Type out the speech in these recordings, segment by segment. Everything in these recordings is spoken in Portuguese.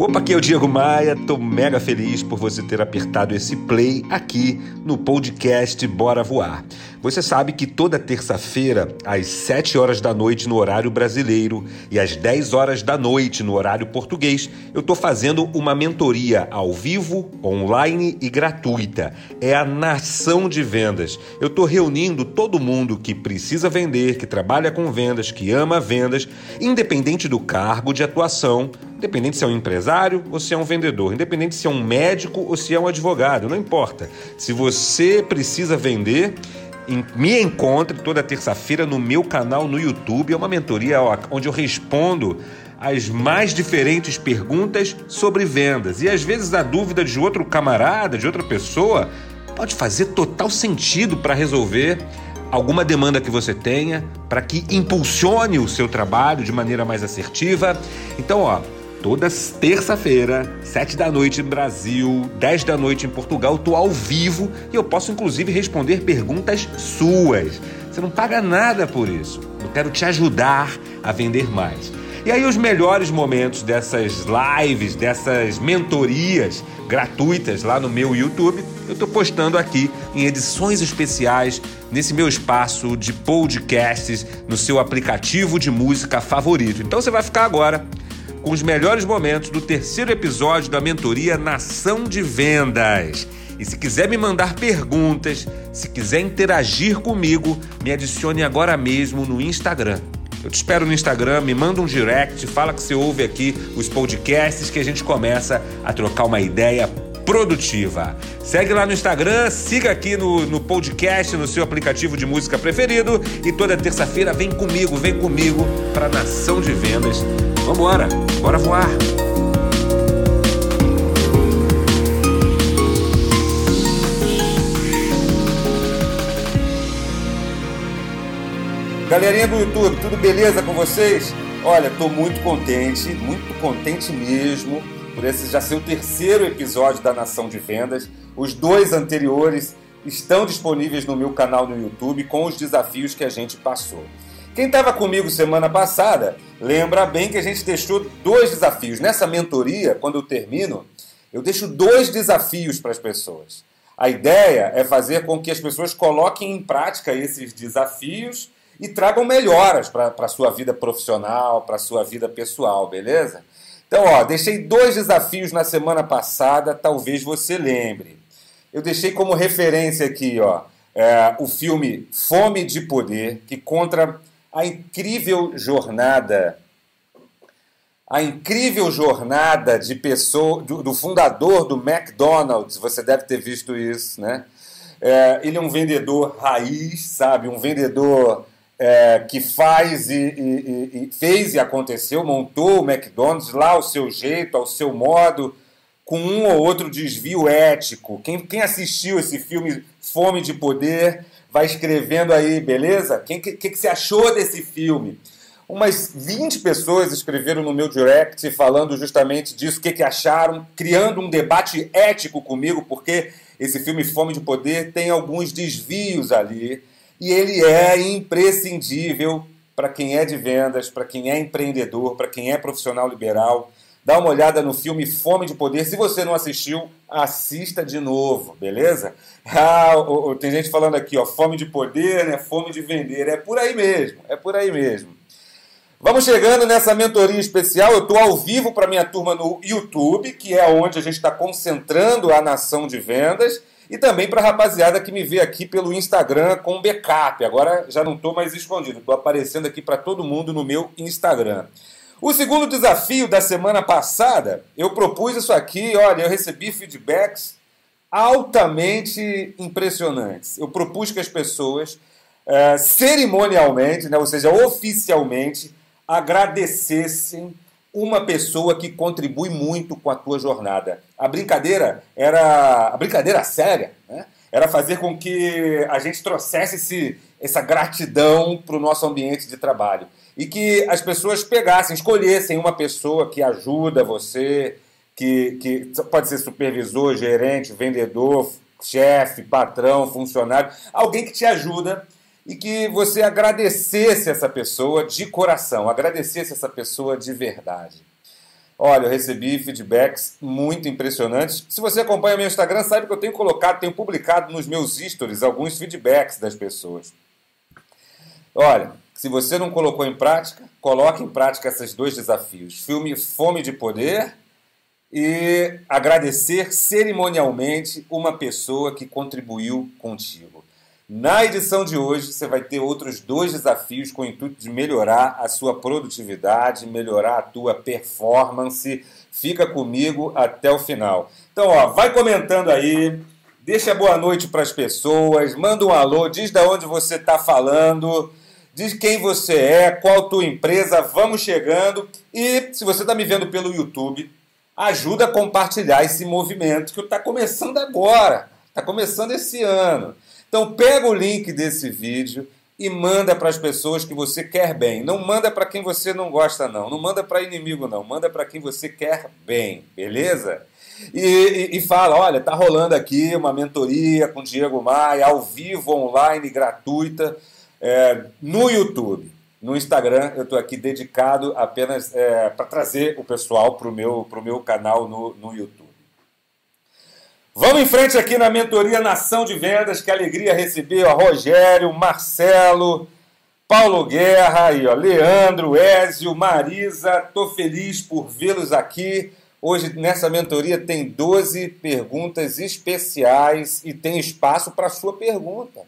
Opa, aqui é o Diego Maia, tô mega feliz por você ter apertado esse play aqui no podcast Bora Voar. Você sabe que toda terça-feira, às 7 horas da noite no horário brasileiro e às 10 horas da noite no horário português, eu tô fazendo uma mentoria ao vivo, online e gratuita. É a Nação de Vendas. Eu tô reunindo todo mundo que precisa vender, que trabalha com vendas, que ama vendas, independente do cargo de atuação Independente se é um empresário ou se é um vendedor, independente se é um médico ou se é um advogado, não importa. Se você precisa vender, me encontre toda terça-feira no meu canal no YouTube. É uma mentoria onde eu respondo as mais diferentes perguntas sobre vendas. E às vezes a dúvida de outro camarada, de outra pessoa, pode fazer total sentido para resolver alguma demanda que você tenha, para que impulsione o seu trabalho de maneira mais assertiva. Então, ó, Toda terça-feira, 7 da noite no Brasil, 10 da noite em Portugal, estou ao vivo e eu posso inclusive responder perguntas suas. Você não paga nada por isso. Eu quero te ajudar a vender mais. E aí os melhores momentos dessas lives, dessas mentorias gratuitas lá no meu YouTube, eu estou postando aqui em edições especiais nesse meu espaço de podcasts no seu aplicativo de música favorito. Então você vai ficar agora com os melhores momentos do terceiro episódio da mentoria Nação de Vendas. E se quiser me mandar perguntas, se quiser interagir comigo, me adicione agora mesmo no Instagram. Eu te espero no Instagram, me manda um direct, fala que você ouve aqui os podcasts que a gente começa a trocar uma ideia produtiva. Segue lá no Instagram, siga aqui no, no podcast, no seu aplicativo de música preferido e toda terça-feira vem comigo, vem comigo para Nação de Vendas. Vambora, bora voar! Galerinha do YouTube, tudo beleza com vocês? Olha, estou muito contente, muito contente mesmo por esse já ser o terceiro episódio da Nação de Vendas. Os dois anteriores estão disponíveis no meu canal no YouTube com os desafios que a gente passou. Quem estava comigo semana passada lembra bem que a gente deixou dois desafios. Nessa mentoria, quando eu termino, eu deixo dois desafios para as pessoas. A ideia é fazer com que as pessoas coloquem em prática esses desafios e tragam melhoras para a sua vida profissional, para a sua vida pessoal, beleza? Então, ó, deixei dois desafios na semana passada, talvez você lembre. Eu deixei como referência aqui, ó, é, o filme Fome de Poder, que conta a incrível jornada, a incrível jornada de pessoa, do, do fundador do McDonald's. Você deve ter visto isso, né? É, ele é um vendedor raiz, sabe? Um vendedor é, que faz e, e, e, fez e aconteceu, montou o McDonald's lá ao seu jeito, ao seu modo, com um ou outro desvio ético. Quem, quem assistiu esse filme Fome de Poder vai escrevendo aí, beleza? O que, que, que você achou desse filme? Umas 20 pessoas escreveram no meu direct falando justamente disso, o que, que acharam, criando um debate ético comigo, porque esse filme Fome de Poder tem alguns desvios ali e ele é imprescindível para quem é de vendas, para quem é empreendedor, para quem é profissional liberal. Dá uma olhada no filme Fome de Poder. Se você não assistiu, assista de novo, beleza? Ah, tem gente falando aqui, ó, fome de poder, né? Fome de vender. É por aí mesmo, é por aí mesmo. Vamos chegando nessa mentoria especial. Eu estou ao vivo para minha turma no YouTube, que é onde a gente está concentrando a nação de vendas. E também para a rapaziada que me vê aqui pelo Instagram com backup. Agora já não estou mais escondido, estou aparecendo aqui para todo mundo no meu Instagram. O segundo desafio da semana passada, eu propus isso aqui, olha, eu recebi feedbacks altamente impressionantes. Eu propus que as pessoas, é, cerimonialmente, né, ou seja, oficialmente, agradecessem uma pessoa que contribui muito com a tua jornada. A brincadeira era a brincadeira séria, né? Era fazer com que a gente trouxesse esse, essa gratidão para o nosso ambiente de trabalho e que as pessoas pegassem, escolhessem uma pessoa que ajuda você, que, que pode ser supervisor, gerente, vendedor, chefe, patrão, funcionário, alguém que te ajuda e que você agradecesse essa pessoa de coração, agradecesse essa pessoa de verdade. Olha, eu recebi feedbacks muito impressionantes. Se você acompanha meu Instagram, sabe que eu tenho colocado, tenho publicado nos meus stories alguns feedbacks das pessoas. Olha, se você não colocou em prática, coloque em prática esses dois desafios. Filme Fome de Poder e agradecer cerimonialmente uma pessoa que contribuiu contigo. Na edição de hoje, você vai ter outros dois desafios com o intuito de melhorar a sua produtividade, melhorar a tua performance. Fica comigo até o final. Então, ó, vai comentando aí, deixa boa noite para as pessoas, manda um alô, diz de onde você está falando, diz quem você é, qual tua empresa, vamos chegando. E se você está me vendo pelo YouTube, ajuda a compartilhar esse movimento que está começando agora, está começando esse ano. Então pega o link desse vídeo e manda para as pessoas que você quer bem. Não manda para quem você não gosta, não. Não manda para inimigo, não. Manda para quem você quer bem, beleza? E, e, e, fala, olha, tá rolando aqui uma mentoria com Diego Maia, ao vivo, online, gratuita, é, no YouTube. No Instagram, eu estou aqui dedicado apenas é, para trazer o pessoal para o meu, pro meu canal no, no YouTube. Vamos em frente aqui na mentoria Nação de Vendas, que alegria receber o Rogério, Marcelo, Paulo Guerra, aí, ó, Leandro, Ézio, Marisa. Tô feliz por vê-los aqui. Hoje nessa mentoria tem 12 perguntas especiais e tem espaço para sua pergunta.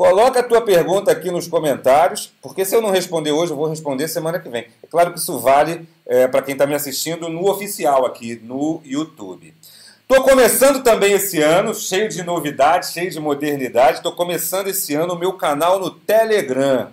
Coloca a tua pergunta aqui nos comentários, porque se eu não responder hoje, eu vou responder semana que vem. É claro que isso vale é, para quem está me assistindo no oficial aqui no YouTube. Estou começando também esse ano, cheio de novidades, cheio de modernidade. Estou começando esse ano o meu canal no Telegram.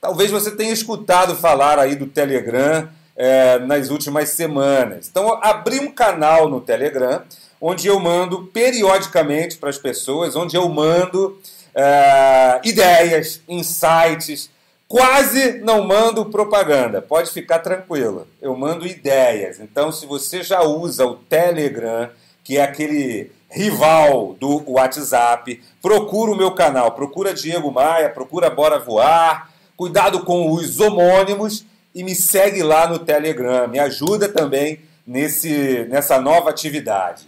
Talvez você tenha escutado falar aí do Telegram é, nas últimas semanas. Então, abri um canal no Telegram onde eu mando periodicamente para as pessoas, onde eu mando é, ideias, insights. Quase não mando propaganda, pode ficar tranquilo. Eu mando ideias. Então, se você já usa o Telegram, que é aquele rival do WhatsApp. Procura o meu canal, procura Diego Maia, procura Bora Voar. Cuidado com os homônimos e me segue lá no Telegram. Me ajuda também nesse, nessa nova atividade.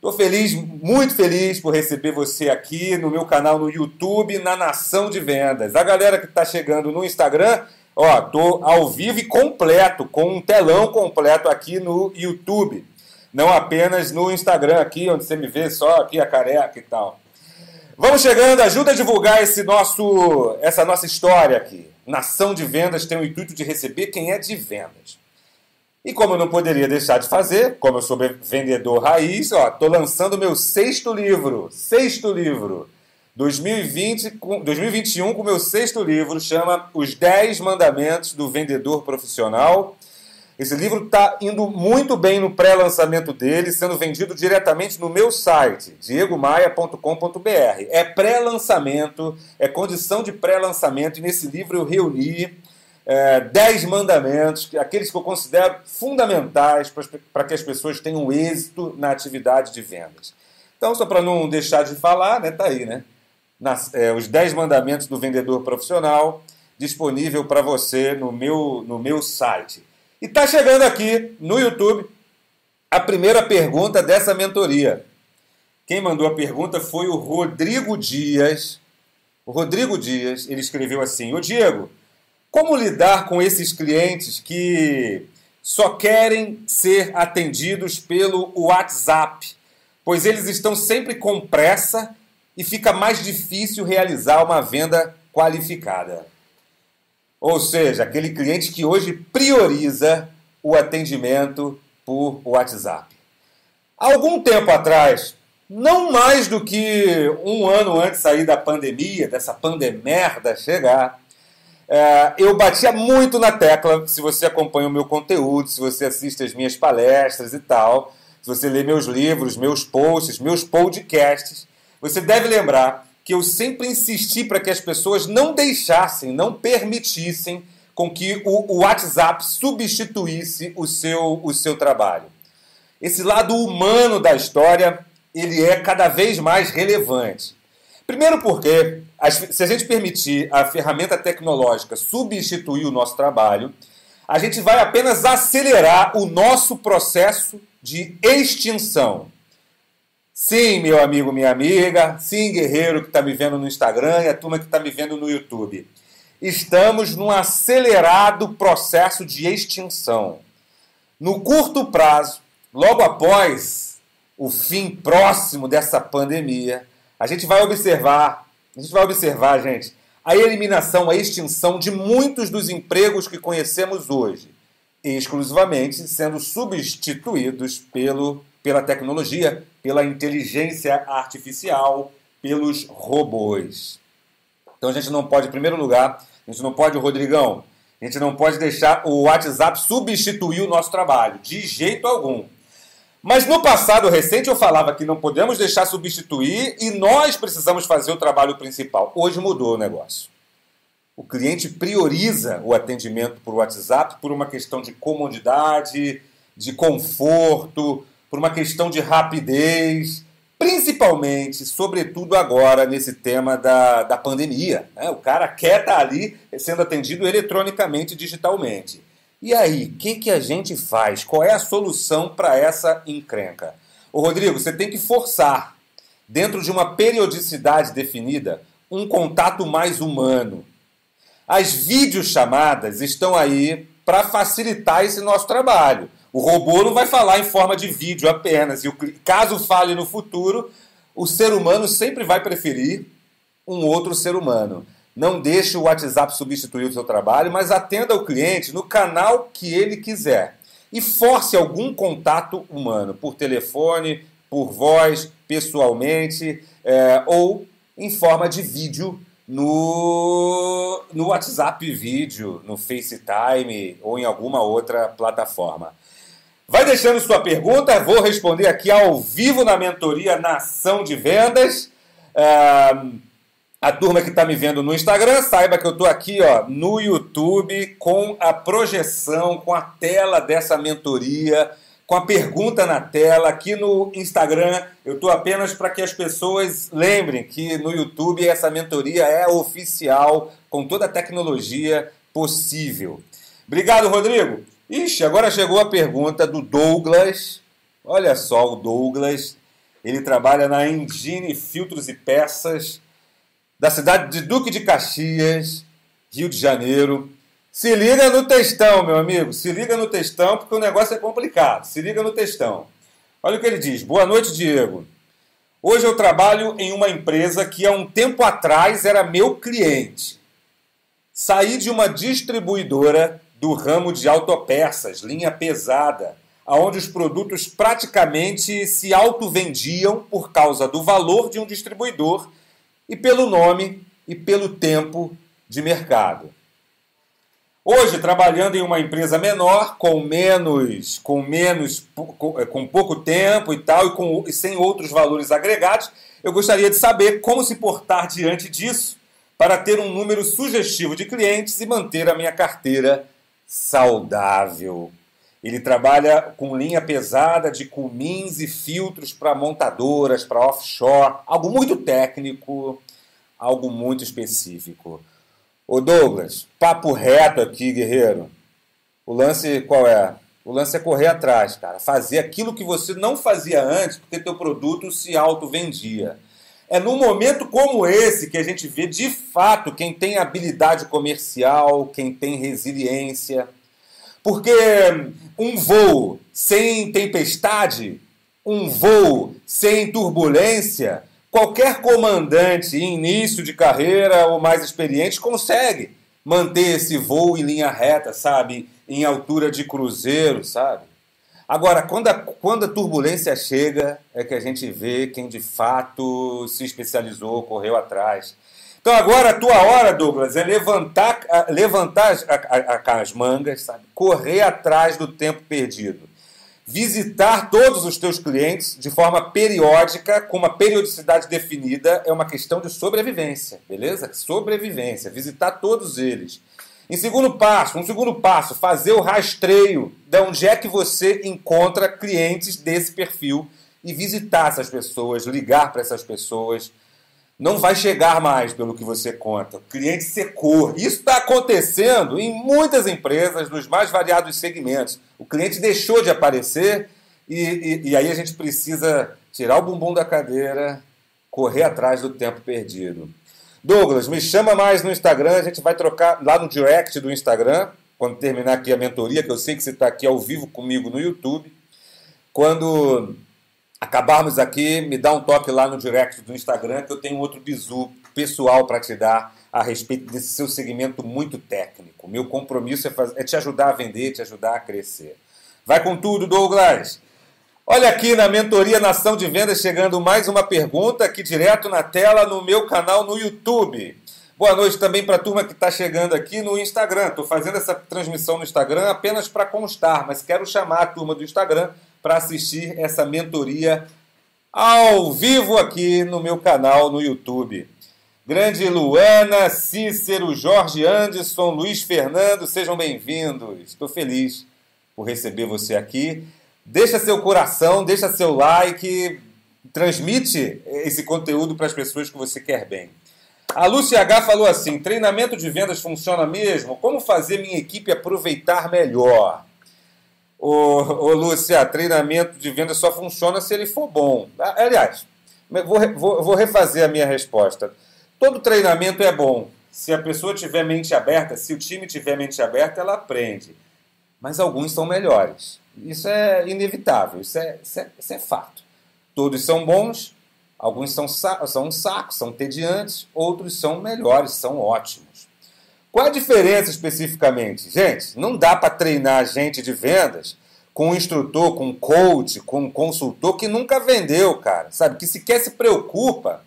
Estou feliz, muito feliz por receber você aqui no meu canal no YouTube, na Nação de Vendas. A galera que está chegando no Instagram, ó, tô ao vivo e completo, com um telão completo aqui no YouTube não apenas no Instagram aqui, onde você me vê só aqui a careca e tal. Vamos chegando, ajuda a divulgar esse nosso, essa nossa história aqui. Nação de Vendas tem o intuito de receber quem é de vendas. E como eu não poderia deixar de fazer, como eu sou vendedor raiz, ó, tô lançando meu sexto livro, sexto livro, 2020, 2021 com meu sexto livro, chama Os 10 Mandamentos do Vendedor Profissional esse livro está indo muito bem no pré-lançamento dele, sendo vendido diretamente no meu site, diegomaia.com.br. É pré-lançamento, é condição de pré-lançamento, e nesse livro eu reuni é, 10 mandamentos, aqueles que eu considero fundamentais para que as pessoas tenham êxito na atividade de vendas. Então, só para não deixar de falar, né, tá aí, né? Nas, é, os 10 mandamentos do vendedor profissional, disponível para você no meu, no meu site. E está chegando aqui no YouTube a primeira pergunta dessa mentoria. Quem mandou a pergunta foi o Rodrigo Dias. O Rodrigo Dias, ele escreveu assim: "O Diego, como lidar com esses clientes que só querem ser atendidos pelo WhatsApp, pois eles estão sempre com pressa e fica mais difícil realizar uma venda qualificada?" Ou seja, aquele cliente que hoje prioriza o atendimento por WhatsApp. Algum tempo atrás, não mais do que um ano antes sair da pandemia, dessa pandemerda chegar, é, eu batia muito na tecla, se você acompanha o meu conteúdo, se você assiste as minhas palestras e tal, se você lê meus livros, meus posts, meus podcasts, você deve lembrar que eu sempre insisti para que as pessoas não deixassem, não permitissem com que o, WhatsApp substituísse o seu, o seu trabalho. Esse lado humano da história, ele é cada vez mais relevante. Primeiro porque, se a gente permitir a ferramenta tecnológica substituir o nosso trabalho, a gente vai apenas acelerar o nosso processo de extinção. Sim, meu amigo, minha amiga, sim, guerreiro que está me vendo no Instagram e a turma que está me vendo no YouTube. Estamos num acelerado processo de extinção. No curto prazo, logo após o fim próximo dessa pandemia, a gente vai observar, a gente vai observar, gente, a eliminação, a extinção de muitos dos empregos que conhecemos hoje, exclusivamente sendo substituídos pelo, pela tecnologia, pela inteligência artificial, pelos robôs. Então a gente não pode, em primeiro lugar, a gente não pode, Rodrigão, a gente não pode deixar o WhatsApp substituir o nosso trabalho, de jeito algum. Mas no passado recente eu falava que não podemos deixar substituir e nós precisamos fazer o trabalho principal. Hoje mudou o negócio. O cliente prioriza o atendimento por WhatsApp por uma questão de comodidade, de conforto, por uma questão de rapidez, principalmente, sobretudo agora, nesse tema da, da pandemia. Né? O cara quer estar ali sendo atendido eletronicamente, digitalmente. E aí, o que, que a gente faz? Qual é a solução para essa encrenca? Ô Rodrigo, você tem que forçar, dentro de uma periodicidade definida, um contato mais humano. As videochamadas estão aí para facilitar esse nosso trabalho. O robô não vai falar em forma de vídeo apenas. E caso fale no futuro, o ser humano sempre vai preferir um outro ser humano. Não deixe o WhatsApp substituir o seu trabalho, mas atenda o cliente no canal que ele quiser. E force algum contato humano, por telefone, por voz, pessoalmente, é, ou em forma de vídeo no, no WhatsApp vídeo, no FaceTime ou em alguma outra plataforma. Vai deixando sua pergunta, vou responder aqui ao vivo na mentoria Nação de Vendas. A turma que está me vendo no Instagram, saiba que eu estou aqui ó, no YouTube com a projeção, com a tela dessa mentoria, com a pergunta na tela. Aqui no Instagram, eu estou apenas para que as pessoas lembrem que no YouTube essa mentoria é oficial, com toda a tecnologia possível. Obrigado, Rodrigo. Ixi, agora chegou a pergunta do Douglas. Olha só, o Douglas. Ele trabalha na Engine Filtros e Peças da cidade de Duque de Caxias, Rio de Janeiro. Se liga no textão, meu amigo. Se liga no textão, porque o negócio é complicado. Se liga no textão. Olha o que ele diz. Boa noite, Diego. Hoje eu trabalho em uma empresa que há um tempo atrás era meu cliente. Saí de uma distribuidora do ramo de autopeças, linha pesada, onde os produtos praticamente se auto-vendiam por causa do valor de um distribuidor e pelo nome e pelo tempo de mercado. Hoje, trabalhando em uma empresa menor, com menos, com menos, com, com pouco tempo e tal, e, com, e sem outros valores agregados, eu gostaria de saber como se portar diante disso para ter um número sugestivo de clientes e manter a minha carteira saudável. Ele trabalha com linha pesada de cumins e filtros para montadoras, para offshore, algo muito técnico, algo muito específico. Ô Douglas, papo reto aqui, guerreiro. O lance qual é? O lance é correr atrás, cara. Fazer aquilo que você não fazia antes, porque teu produto se auto-vendia. É num momento como esse que a gente vê de fato quem tem habilidade comercial, quem tem resiliência. Porque um voo sem tempestade, um voo sem turbulência, qualquer comandante em início de carreira ou mais experiente consegue manter esse voo em linha reta, sabe? Em altura de cruzeiro, sabe? Agora, quando a, quando a turbulência chega, é que a gente vê quem de fato se especializou, correu atrás. Então agora a tua hora, Douglas, é levantar, levantar as, as mangas, sabe? correr atrás do tempo perdido. Visitar todos os teus clientes de forma periódica, com uma periodicidade definida, é uma questão de sobrevivência, beleza? Sobrevivência, visitar todos eles. Em segundo passo, um segundo passo, fazer o rastreio de onde é que você encontra clientes desse perfil e visitar essas pessoas, ligar para essas pessoas. Não vai chegar mais pelo que você conta. O cliente secou. Isso está acontecendo em muitas empresas, nos mais variados segmentos. O cliente deixou de aparecer e, e, e aí a gente precisa tirar o bumbum da cadeira, correr atrás do tempo perdido. Douglas, me chama mais no Instagram, a gente vai trocar lá no direct do Instagram, quando terminar aqui a mentoria, que eu sei que você está aqui ao vivo comigo no YouTube. Quando acabarmos aqui, me dá um toque lá no direct do Instagram que eu tenho outro bizu pessoal para te dar a respeito desse seu segmento muito técnico. Meu compromisso é, fazer, é te ajudar a vender, te ajudar a crescer. Vai com tudo, Douglas! Olha aqui na mentoria Nação de Vendas chegando mais uma pergunta aqui direto na tela no meu canal no YouTube. Boa noite também para a turma que está chegando aqui no Instagram. Estou fazendo essa transmissão no Instagram apenas para constar, mas quero chamar a turma do Instagram para assistir essa mentoria ao vivo aqui no meu canal no YouTube. Grande Luana, Cícero, Jorge Anderson, Luiz Fernando, sejam bem-vindos. Estou feliz por receber você aqui. Deixa seu coração, deixa seu like, transmite esse conteúdo para as pessoas que você quer bem. A Lúcia H falou assim: treinamento de vendas funciona mesmo? Como fazer minha equipe aproveitar melhor? Ô, ô Lúcia, treinamento de venda só funciona se ele for bom. Aliás, vou, vou, vou refazer a minha resposta. Todo treinamento é bom. Se a pessoa tiver mente aberta, se o time tiver mente aberta, ela aprende. Mas alguns são melhores. Isso é inevitável, isso é, isso é, isso é fato. Todos são bons, alguns são, são um saco, são tediantes, outros são melhores, são ótimos. Qual a diferença especificamente? Gente, não dá para treinar gente de vendas com um instrutor, com um coach, com um consultor que nunca vendeu, cara, sabe? Que sequer se preocupa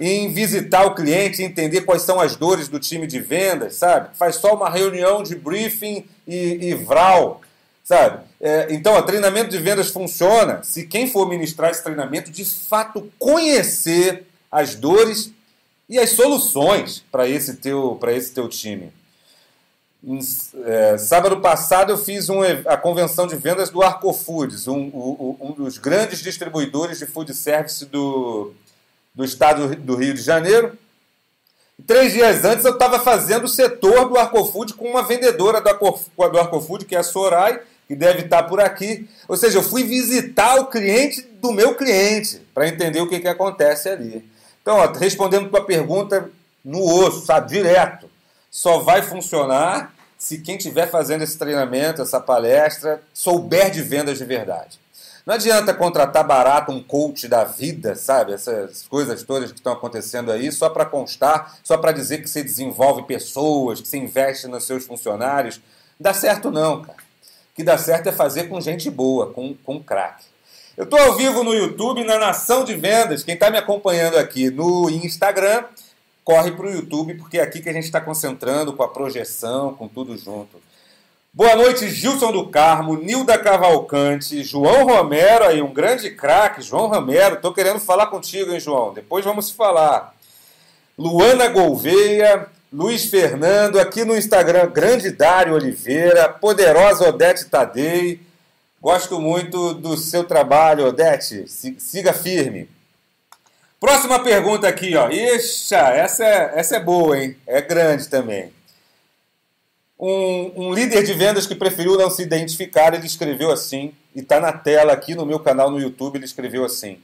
em visitar o cliente, entender quais são as dores do time de vendas, sabe? Faz só uma reunião de briefing e, e vral, sabe? É, então, o treinamento de vendas funciona se quem for ministrar esse treinamento de fato conhecer as dores e as soluções para esse teu esse teu time. É, sábado passado eu fiz um, a convenção de vendas do Arcofoods, um, um, um dos grandes distribuidores de food service do, do estado do Rio de Janeiro. Três dias antes eu estava fazendo o setor do Arcofood com uma vendedora do, do Arcofood, que é a Sorai, que deve estar por aqui. Ou seja, eu fui visitar o cliente do meu cliente para entender o que, que acontece ali. Então, ó, respondendo tua pergunta no osso, sabe, direto, só vai funcionar se quem estiver fazendo esse treinamento, essa palestra, souber de vendas de verdade. Não adianta contratar barato um coach da vida, sabe? Essas coisas todas que estão acontecendo aí, só para constar, só para dizer que você desenvolve pessoas, que você investe nos seus funcionários. Dá certo não, cara. O que dá certo é fazer com gente boa, com, com craque. Eu estou ao vivo no YouTube, na Nação de Vendas. Quem está me acompanhando aqui no Instagram, corre para o YouTube, porque é aqui que a gente está concentrando com a projeção, com tudo junto. Boa noite, Gilson do Carmo, Nilda Cavalcante, João Romero, aí um grande craque, João Romero. Estou querendo falar contigo, hein, João? Depois vamos falar. Luana Gouveia, Luiz Fernando, aqui no Instagram, grande Dário Oliveira, poderosa Odete Tadei. Gosto muito do seu trabalho, Odete. Siga firme. Próxima pergunta aqui, ó. Ixa, essa é, essa é boa, hein? É grande também. Um, um líder de vendas que preferiu não se identificar, ele escreveu assim, e está na tela aqui no meu canal no YouTube, ele escreveu assim.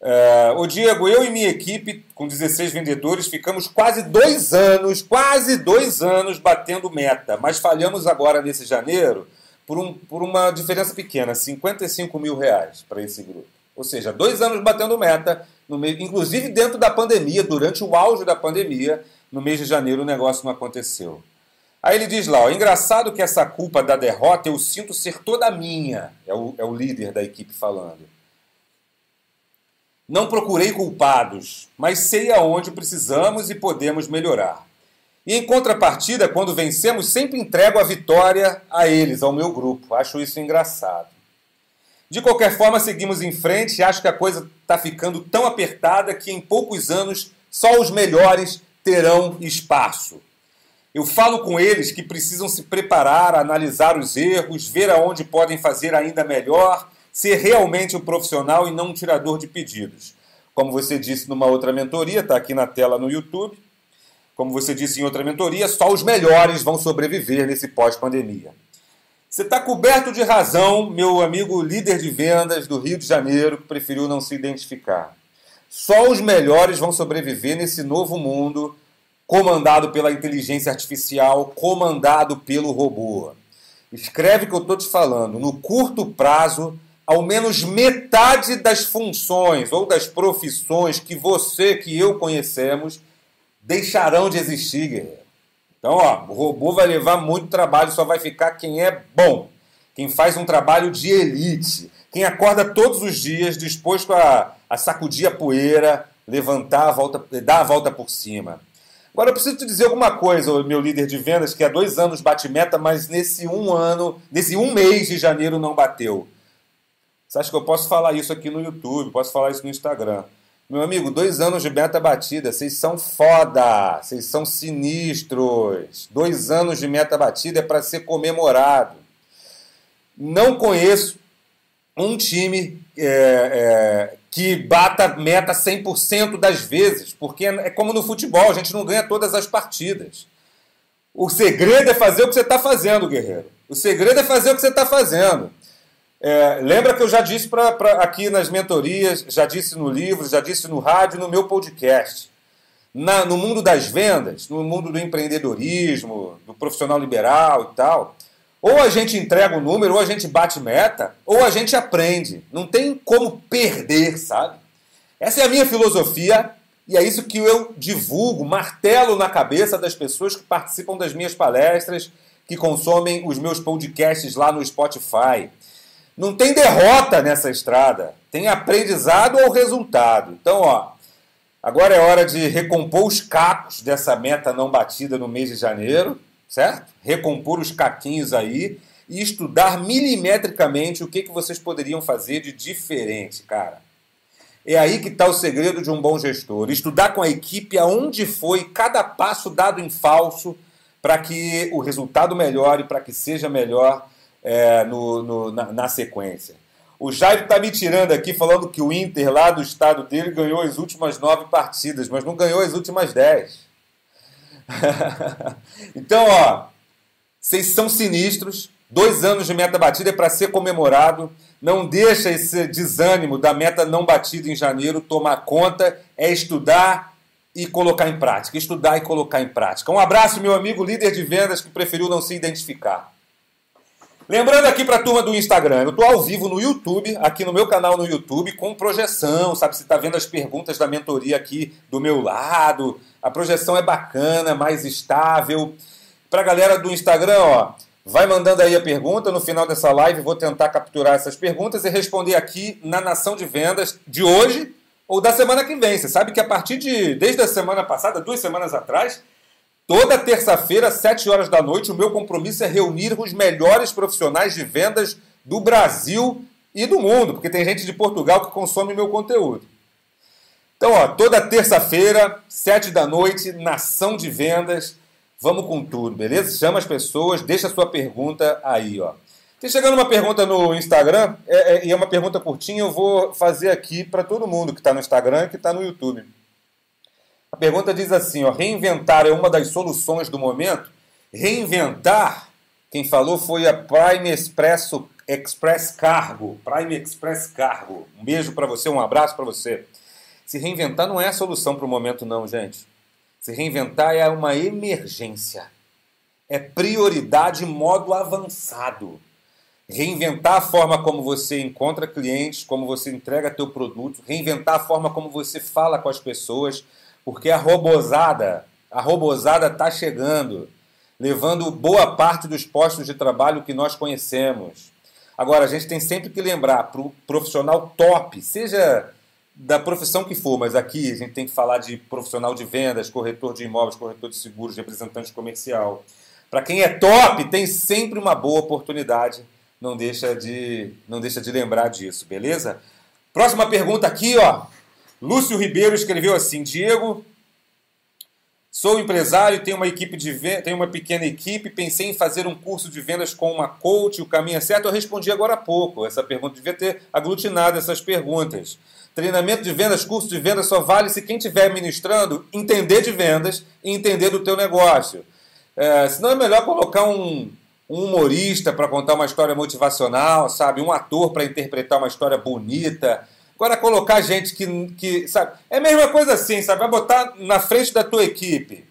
Uh, o Diego, eu e minha equipe, com 16 vendedores, ficamos quase dois anos, quase dois anos batendo meta, mas falhamos agora nesse janeiro por, um, por uma diferença pequena, 55 mil reais para esse grupo. Ou seja, dois anos batendo meta, mês, inclusive dentro da pandemia, durante o auge da pandemia, no mês de janeiro o negócio não aconteceu. Aí ele diz lá, ó, engraçado que essa culpa da derrota eu sinto ser toda minha, é o, é o líder da equipe falando. Não procurei culpados, mas sei aonde precisamos e podemos melhorar. E em contrapartida, quando vencemos, sempre entrego a vitória a eles, ao meu grupo. Acho isso engraçado. De qualquer forma, seguimos em frente e acho que a coisa está ficando tão apertada que em poucos anos só os melhores terão espaço. Eu falo com eles que precisam se preparar, analisar os erros, ver aonde podem fazer ainda melhor, ser realmente um profissional e não um tirador de pedidos. como você disse numa outra mentoria, está aqui na tela no YouTube. Como você disse em outra mentoria, só os melhores vão sobreviver nesse pós-pandemia. Você está coberto de razão, meu amigo líder de vendas do Rio de Janeiro, que preferiu não se identificar. Só os melhores vão sobreviver nesse novo mundo comandado pela inteligência artificial, comandado pelo robô. Escreve o que eu estou te falando. No curto prazo, ao menos metade das funções ou das profissões que você, que eu conhecemos, deixarão de existir, guerreiro. Então, ó, o robô vai levar muito trabalho, só vai ficar quem é bom, quem faz um trabalho de elite, quem acorda todos os dias disposto a, a sacudir a poeira, levantar a volta, dar a volta por cima. Agora eu preciso te dizer alguma coisa, meu líder de vendas, que há dois anos bate meta, mas nesse um ano, nesse um mês de janeiro não bateu. Você acha que eu posso falar isso aqui no YouTube, posso falar isso no Instagram? Meu amigo, dois anos de meta batida, vocês são foda, vocês são sinistros. Dois anos de meta batida é para ser comemorado. Não conheço um time é, é, que bata meta 100% das vezes, porque é como no futebol, a gente não ganha todas as partidas. O segredo é fazer o que você está fazendo, guerreiro. O segredo é fazer o que você está fazendo. É, lembra que eu já disse pra, pra, aqui nas mentorias, já disse no livro, já disse no rádio, no meu podcast. Na, no mundo das vendas, no mundo do empreendedorismo, do profissional liberal e tal, ou a gente entrega o número, ou a gente bate meta, ou a gente aprende. Não tem como perder, sabe? Essa é a minha filosofia e é isso que eu divulgo, martelo na cabeça das pessoas que participam das minhas palestras, que consomem os meus podcasts lá no Spotify. Não tem derrota nessa estrada, tem aprendizado ou resultado. Então, ó, agora é hora de recompor os cacos dessa meta não batida no mês de janeiro, certo? Recompor os caquinhos aí e estudar milimetricamente o que, que vocês poderiam fazer de diferente, cara. É aí que está o segredo de um bom gestor. Estudar com a equipe aonde foi cada passo dado em falso para que o resultado melhore, para que seja melhor é, no, no na, na, sequência. O Jairo está me tirando aqui falando que o Inter, lá do estado dele, ganhou as últimas nove partidas, mas não ganhou as últimas dez. então, ó, vocês são sinistros. Dois anos de meta batida é para ser comemorado. Não deixa esse desânimo da meta não batida em janeiro tomar conta. É estudar e colocar em prática. Estudar e colocar em prática. Um abraço, meu amigo líder de vendas que preferiu não se identificar. Lembrando aqui para a turma do Instagram, eu estou ao vivo no YouTube, aqui no meu canal no YouTube, com projeção, sabe? Você está vendo as perguntas da mentoria aqui do meu lado. A projeção é bacana, mais estável. Para a galera do Instagram, ó, vai mandando aí a pergunta. No final dessa live, vou tentar capturar essas perguntas e responder aqui na Nação de Vendas de hoje ou da semana que vem. Você sabe que a partir de, desde a semana passada, duas semanas atrás, Toda terça-feira, às 7 horas da noite, o meu compromisso é reunir os melhores profissionais de vendas do Brasil e do mundo, porque tem gente de Portugal que consome meu conteúdo. Então, ó, toda terça-feira, 7 da noite, Nação de Vendas. Vamos com tudo, beleza? Chama as pessoas, deixa a sua pergunta aí, ó. Tem chegando uma pergunta no Instagram, é, é, e é uma pergunta curtinha, eu vou fazer aqui para todo mundo que está no Instagram e que está no YouTube. A pergunta diz assim: ó, reinventar é uma das soluções do momento? Reinventar, quem falou foi a Prime Expresso, Express Cargo. Prime Express Cargo. Um beijo para você, um abraço para você. Se reinventar não é a solução para o momento, não, gente. Se reinventar é uma emergência. É prioridade modo avançado. Reinventar a forma como você encontra clientes, como você entrega teu produto, reinventar a forma como você fala com as pessoas, porque a robozada, a robozada está chegando, levando boa parte dos postos de trabalho que nós conhecemos. Agora, a gente tem sempre que lembrar para o profissional top, seja da profissão que for, mas aqui a gente tem que falar de profissional de vendas, corretor de imóveis, corretor de seguros, representante comercial. Para quem é top, tem sempre uma boa oportunidade. Não deixa de, não deixa de lembrar disso, beleza? Próxima pergunta aqui, ó. Lúcio Ribeiro escreveu assim: Diego, Sou empresário tenho uma equipe de tenho uma pequena equipe, pensei em fazer um curso de vendas com uma coach, o caminho é certo? Eu respondi agora há pouco. Essa pergunta devia ter aglutinado essas perguntas. Treinamento de vendas, curso de vendas só vale se quem estiver ministrando entender de vendas e entender do teu negócio. É, senão é melhor colocar um, um humorista para contar uma história motivacional, sabe? Um ator para interpretar uma história bonita. Agora, colocar gente que, que, sabe? É a mesma coisa assim, sabe? Vai botar na frente da tua equipe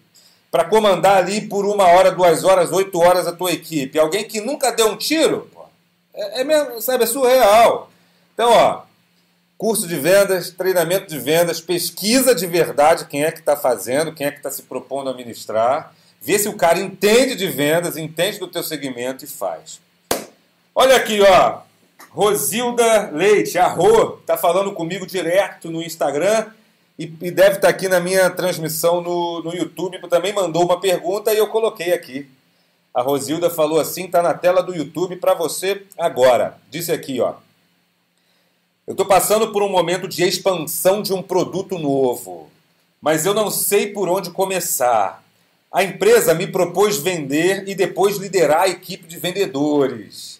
para comandar ali por uma hora, duas horas, oito horas a tua equipe. Alguém que nunca deu um tiro, pô, é, é mesmo, sabe? É surreal. Então, ó, curso de vendas, treinamento de vendas, pesquisa de verdade quem é que está fazendo, quem é que está se propondo a ministrar. Vê se o cara entende de vendas, entende do teu segmento e faz. Olha aqui, ó. Rosilda Leite, a Rô, está falando comigo direto no Instagram e, e deve estar tá aqui na minha transmissão no, no YouTube. Também mandou uma pergunta e eu coloquei aqui. A Rosilda falou assim, está na tela do YouTube para você agora. Disse aqui, ó. Eu estou passando por um momento de expansão de um produto novo, mas eu não sei por onde começar. A empresa me propôs vender e depois liderar a equipe de vendedores.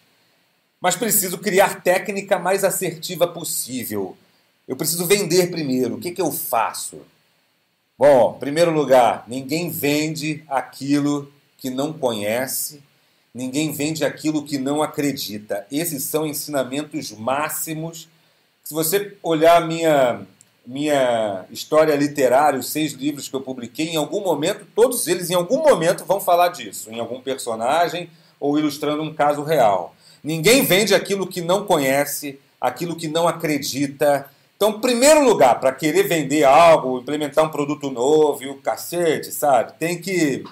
Mas preciso criar técnica mais assertiva possível. Eu preciso vender primeiro. O que, que eu faço? Bom, primeiro lugar, ninguém vende aquilo que não conhece, ninguém vende aquilo que não acredita. Esses são ensinamentos máximos. Se você olhar minha minha história literária, os seis livros que eu publiquei, em algum momento, todos eles em algum momento vão falar disso, em algum personagem ou ilustrando um caso real. Ninguém vende aquilo que não conhece, aquilo que não acredita. Então, primeiro lugar, para querer vender algo, implementar um produto novo e o cacete, sabe? Tem que,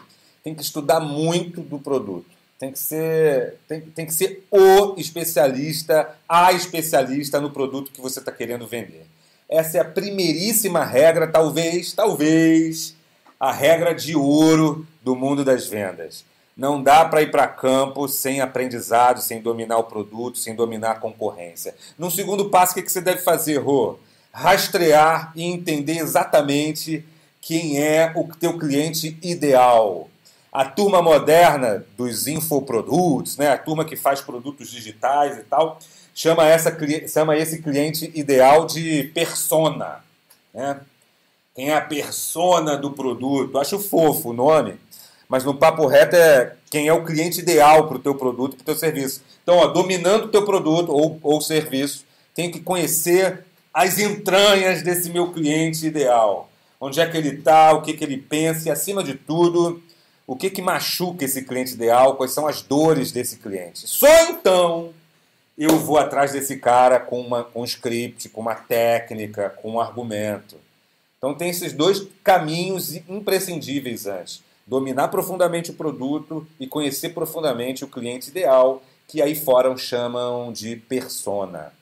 tem que estudar muito do produto. Tem que ser, tem, tem que ser o especialista, a especialista no produto que você está querendo vender. Essa é a primeiríssima regra, talvez, talvez, a regra de ouro do mundo das vendas. Não dá para ir para campo sem aprendizado, sem dominar o produto, sem dominar a concorrência. No segundo passo, o que você deve fazer, Rô? Rastrear e entender exatamente quem é o teu cliente ideal. A turma moderna dos infoprodutos, né? a turma que faz produtos digitais e tal, chama, essa, chama esse cliente ideal de persona. Né? Quem é a persona do produto? Acho fofo o nome, mas no papo reto é quem é o cliente ideal para o teu produto, para o teu serviço. Então, ó, dominando o teu produto ou, ou serviço, tem que conhecer as entranhas desse meu cliente ideal. Onde é que ele está, o que, que ele pensa e, acima de tudo, o que, que machuca esse cliente ideal, quais são as dores desse cliente. Só então eu vou atrás desse cara com, uma, com um script, com uma técnica, com um argumento. Então tem esses dois caminhos imprescindíveis antes. Dominar profundamente o produto e conhecer profundamente o cliente ideal, que aí fora chamam de persona.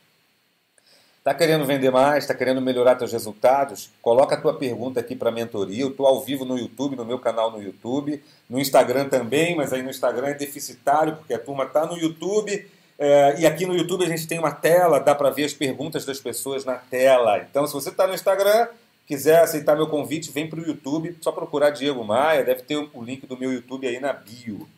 Está querendo vender mais? Está querendo melhorar seus resultados? Coloca a tua pergunta aqui para a mentoria. Eu estou ao vivo no YouTube, no meu canal no YouTube, no Instagram também, mas aí no Instagram é deficitário, porque a turma está no YouTube é, e aqui no YouTube a gente tem uma tela, dá para ver as perguntas das pessoas na tela. Então, se você está no Instagram, quiser aceitar meu convite, vem para o YouTube, só procurar Diego Maia, deve ter o link do meu YouTube aí na bio.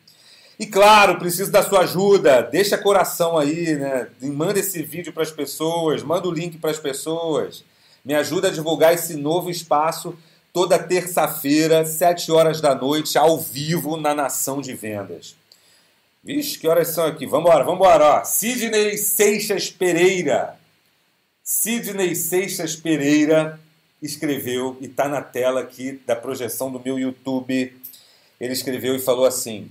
E claro, preciso da sua ajuda. Deixa coração aí, né? Manda esse vídeo para as pessoas, manda o link para as pessoas. Me ajuda a divulgar esse novo espaço toda terça-feira, 7 horas da noite, ao vivo na Nação de Vendas. Vixe, que horas são aqui? Vambora, vambora, ó. Sidney Seixas Pereira. Sidney Seixas Pereira escreveu, e está na tela aqui da projeção do meu YouTube. Ele escreveu e falou assim: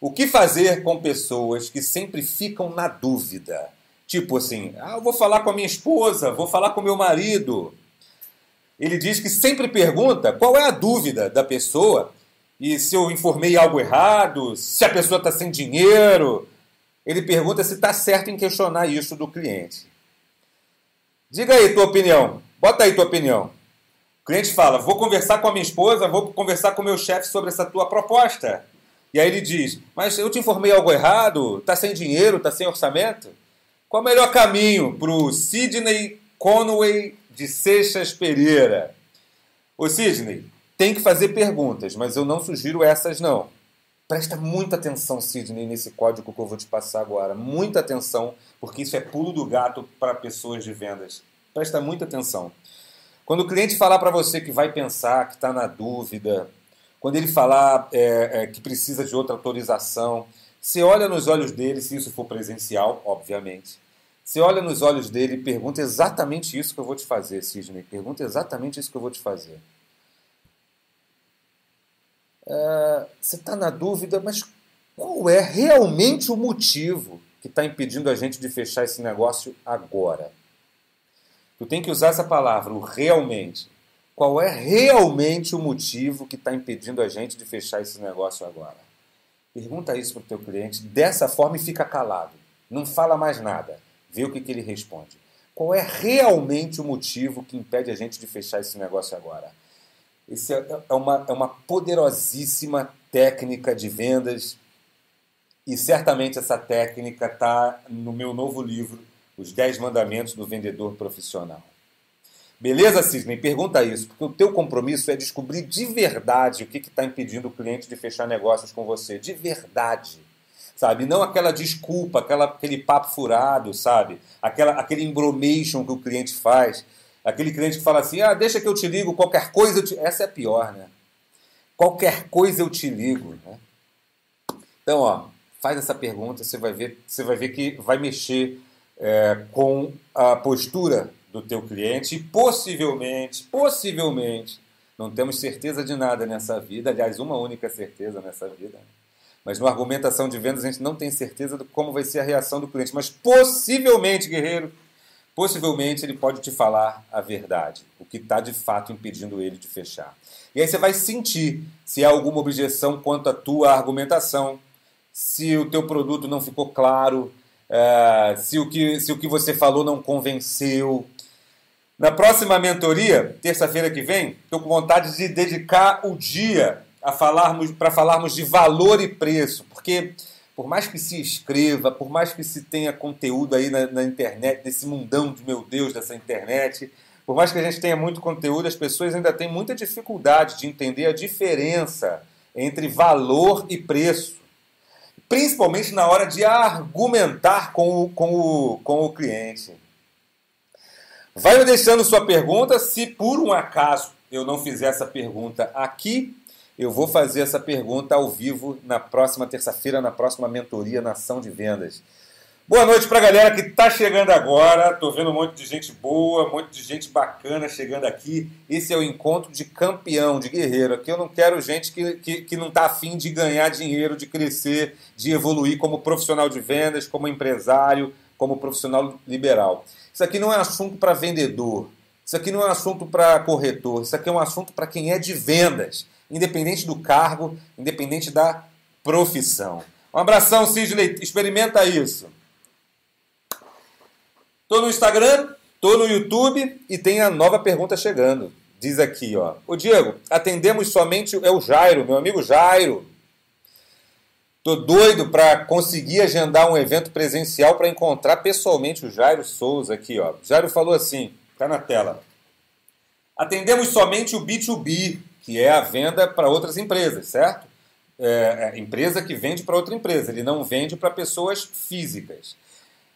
O que fazer com pessoas que sempre ficam na dúvida? Tipo assim, ah, eu vou falar com a minha esposa, vou falar com meu marido. Ele diz que sempre pergunta qual é a dúvida da pessoa e se eu informei algo errado, se a pessoa está sem dinheiro. Ele pergunta se está certo em questionar isso do cliente. Diga aí tua opinião. Bota aí tua opinião. O cliente fala: Vou conversar com a minha esposa, vou conversar com o meu chefe sobre essa tua proposta. E aí ele diz: Mas eu te informei algo errado? Está sem dinheiro? Está sem orçamento? Qual o melhor caminho para o Sidney Conway de Seixas Pereira? Ô Sidney, tem que fazer perguntas, mas eu não sugiro essas não. Presta muita atenção, Sidney, nesse código que eu vou te passar agora. Muita atenção, porque isso é pulo do gato para pessoas de vendas. Presta muita atenção. Quando o cliente falar para você que vai pensar, que está na dúvida, quando ele falar é, é, que precisa de outra autorização, você olha nos olhos dele, se isso for presencial, obviamente. Você olha nos olhos dele e pergunta exatamente isso que eu vou te fazer, Sidney. Pergunta exatamente isso que eu vou te fazer. É, você está na dúvida, mas qual é realmente o motivo que está impedindo a gente de fechar esse negócio agora? Tu tem que usar essa palavra, o realmente. Qual é realmente o motivo que está impedindo a gente de fechar esse negócio agora? Pergunta isso para o teu cliente dessa forma e fica calado. Não fala mais nada. Vê o que, que ele responde. Qual é realmente o motivo que impede a gente de fechar esse negócio agora? Isso é, é uma, é uma poderosíssima técnica de vendas e certamente essa técnica está no meu novo livro, Os 10 Mandamentos do Vendedor Profissional. Beleza, Cisne? Pergunta isso, porque o teu compromisso é descobrir de verdade o que está impedindo o cliente de fechar negócios com você. De verdade. Sabe? Não aquela desculpa, aquela, aquele papo furado, sabe? Aquela, aquele embromation que o cliente faz. Aquele cliente que fala assim, ah, deixa que eu te ligo, qualquer coisa eu te... Essa é a pior, né? Qualquer coisa eu te ligo, né? Então, ó, faz essa pergunta, você vai ver, você vai ver que vai mexer é, com a postura do teu cliente e possivelmente, possivelmente, não temos certeza de nada nessa vida, aliás, uma única certeza nessa vida, mas no argumentação de vendas a gente não tem certeza de como vai ser a reação do cliente, mas possivelmente, guerreiro, possivelmente ele pode te falar a verdade, o que está de fato impedindo ele de fechar. E aí você vai sentir se há alguma objeção quanto à tua argumentação, se o teu produto não ficou claro, é, se, o que, se o que você falou não convenceu. Na próxima mentoria, terça-feira que vem, estou com vontade de dedicar o dia a falarmos para falarmos de valor e preço, porque por mais que se escreva, por mais que se tenha conteúdo aí na, na internet, nesse mundão de meu Deus dessa internet, por mais que a gente tenha muito conteúdo, as pessoas ainda têm muita dificuldade de entender a diferença entre valor e preço. Principalmente na hora de argumentar com o, com o, com o cliente. Vai me deixando sua pergunta. Se por um acaso eu não fizer essa pergunta aqui, eu vou fazer essa pergunta ao vivo na próxima terça-feira, na próxima mentoria Nação de Vendas. Boa noite para a galera que está chegando agora. Estou vendo um monte de gente boa, um monte de gente bacana chegando aqui. Esse é o encontro de campeão, de guerreiro. Aqui eu não quero gente que, que, que não está afim de ganhar dinheiro, de crescer, de evoluir como profissional de vendas, como empresário, como profissional liberal. Isso aqui não é assunto para vendedor. Isso aqui não é assunto para corretor. Isso aqui é um assunto para quem é de vendas independente do cargo, independente da profissão. Um abração, Sidney. Experimenta isso. Tô no Instagram, tô no YouTube e tem a nova pergunta chegando. Diz aqui, ó. O Diego, atendemos somente é o Jairo, meu amigo Jairo. Tô doido para conseguir agendar um evento presencial para encontrar pessoalmente o Jairo Souza aqui, ó. Jairo falou assim, tá na tela. Atendemos somente o B2B, que é a venda para outras empresas, certo? É, é, empresa que vende para outra empresa, ele não vende para pessoas físicas.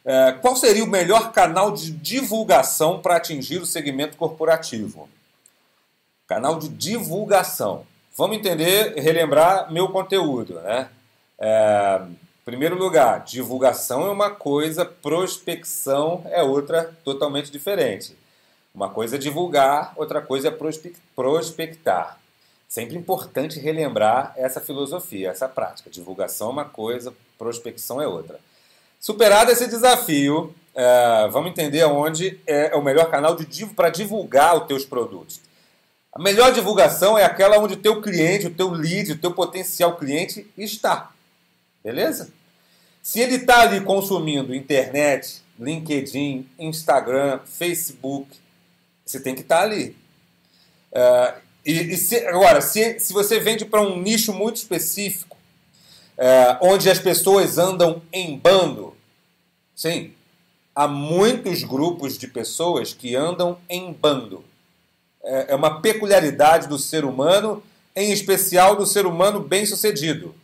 É, qual seria o melhor canal de divulgação para atingir o segmento corporativo? Canal de divulgação. Vamos entender, relembrar meu conteúdo, né? É, primeiro lugar, divulgação é uma coisa, prospecção é outra totalmente diferente. Uma coisa é divulgar, outra coisa é prospectar. Sempre importante relembrar essa filosofia, essa prática. Divulgação é uma coisa, prospecção é outra. Superado esse desafio, é, vamos entender onde é o melhor canal para divulgar os teus produtos. A melhor divulgação é aquela onde o teu cliente, o teu lead, o teu potencial cliente está. Beleza? Se ele está ali consumindo internet, LinkedIn, Instagram, Facebook, você tem que estar tá ali. Uh, e, e se, agora, se, se você vende para um nicho muito específico, é, onde as pessoas andam em bando, sim, há muitos grupos de pessoas que andam em bando. é, é uma peculiaridade do ser humano, em especial do ser humano bem-sucedido.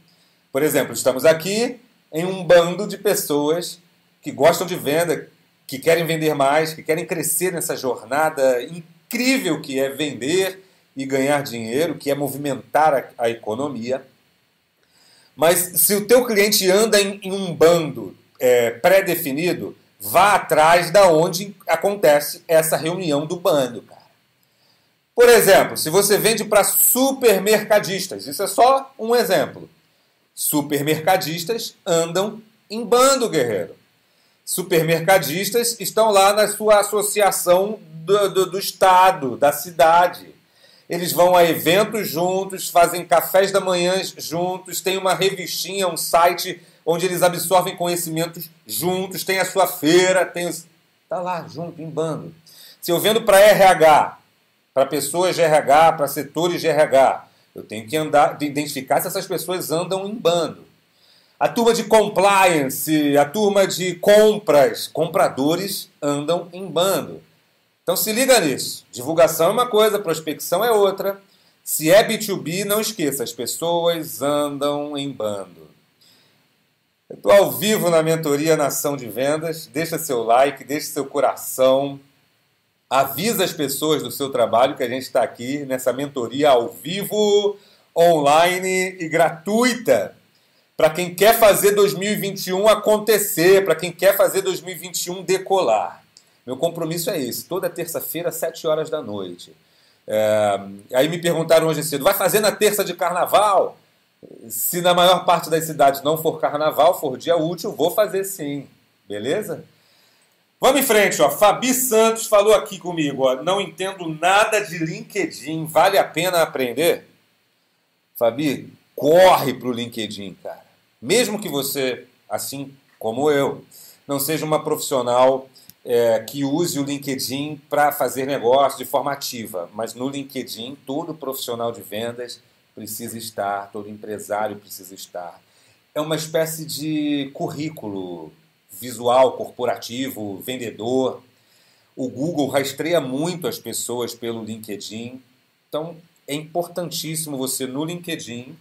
Por exemplo, estamos aqui em um bando de pessoas que gostam de venda, que querem vender mais, que querem crescer nessa jornada incrível que é vender e ganhar dinheiro, que é movimentar a, a economia. Mas se o teu cliente anda em, em um bando é, pré-definido, vá atrás da onde acontece essa reunião do bando, cara. Por exemplo, se você vende para supermercadistas, isso é só um exemplo. Supermercadistas andam em bando, guerreiro. Supermercadistas estão lá na sua associação do, do, do estado, da cidade. Eles vão a eventos juntos, fazem cafés da manhã juntos, tem uma revistinha, um site onde eles absorvem conhecimentos juntos, tem a sua feira, tem os... tá lá junto em bando. Se eu vendo para RH, para pessoas de RH, para setores de RH, eu tenho que andar, identificar se essas pessoas andam em bando. A turma de compliance, a turma de compras, compradores andam em bando. Então se liga nisso. Divulgação é uma coisa, prospecção é outra. Se é B2B, não esqueça, as pessoas andam em bando. Eu estou ao vivo na mentoria Nação de Vendas. Deixa seu like, deixa seu coração. Avisa as pessoas do seu trabalho que a gente está aqui nessa mentoria ao vivo, online e gratuita. Para quem quer fazer 2021 acontecer, para quem quer fazer 2021 decolar. Meu compromisso é esse, toda terça-feira, às 7 horas da noite. É, aí me perguntaram hoje cedo, vai fazer na terça de carnaval? Se na maior parte das cidades não for carnaval, for dia útil, vou fazer sim. Beleza? Vamos em frente, ó. Fabi Santos falou aqui comigo, ó. Não entendo nada de LinkedIn. Vale a pena aprender? Fabi, corre para o LinkedIn, cara. Mesmo que você, assim como eu, não seja uma profissional é, que use o LinkedIn para fazer negócio de forma ativa, mas no LinkedIn todo profissional de vendas precisa estar, todo empresário precisa estar. É uma espécie de currículo visual, corporativo, vendedor. O Google rastreia muito as pessoas pelo LinkedIn. Então, é importantíssimo você no LinkedIn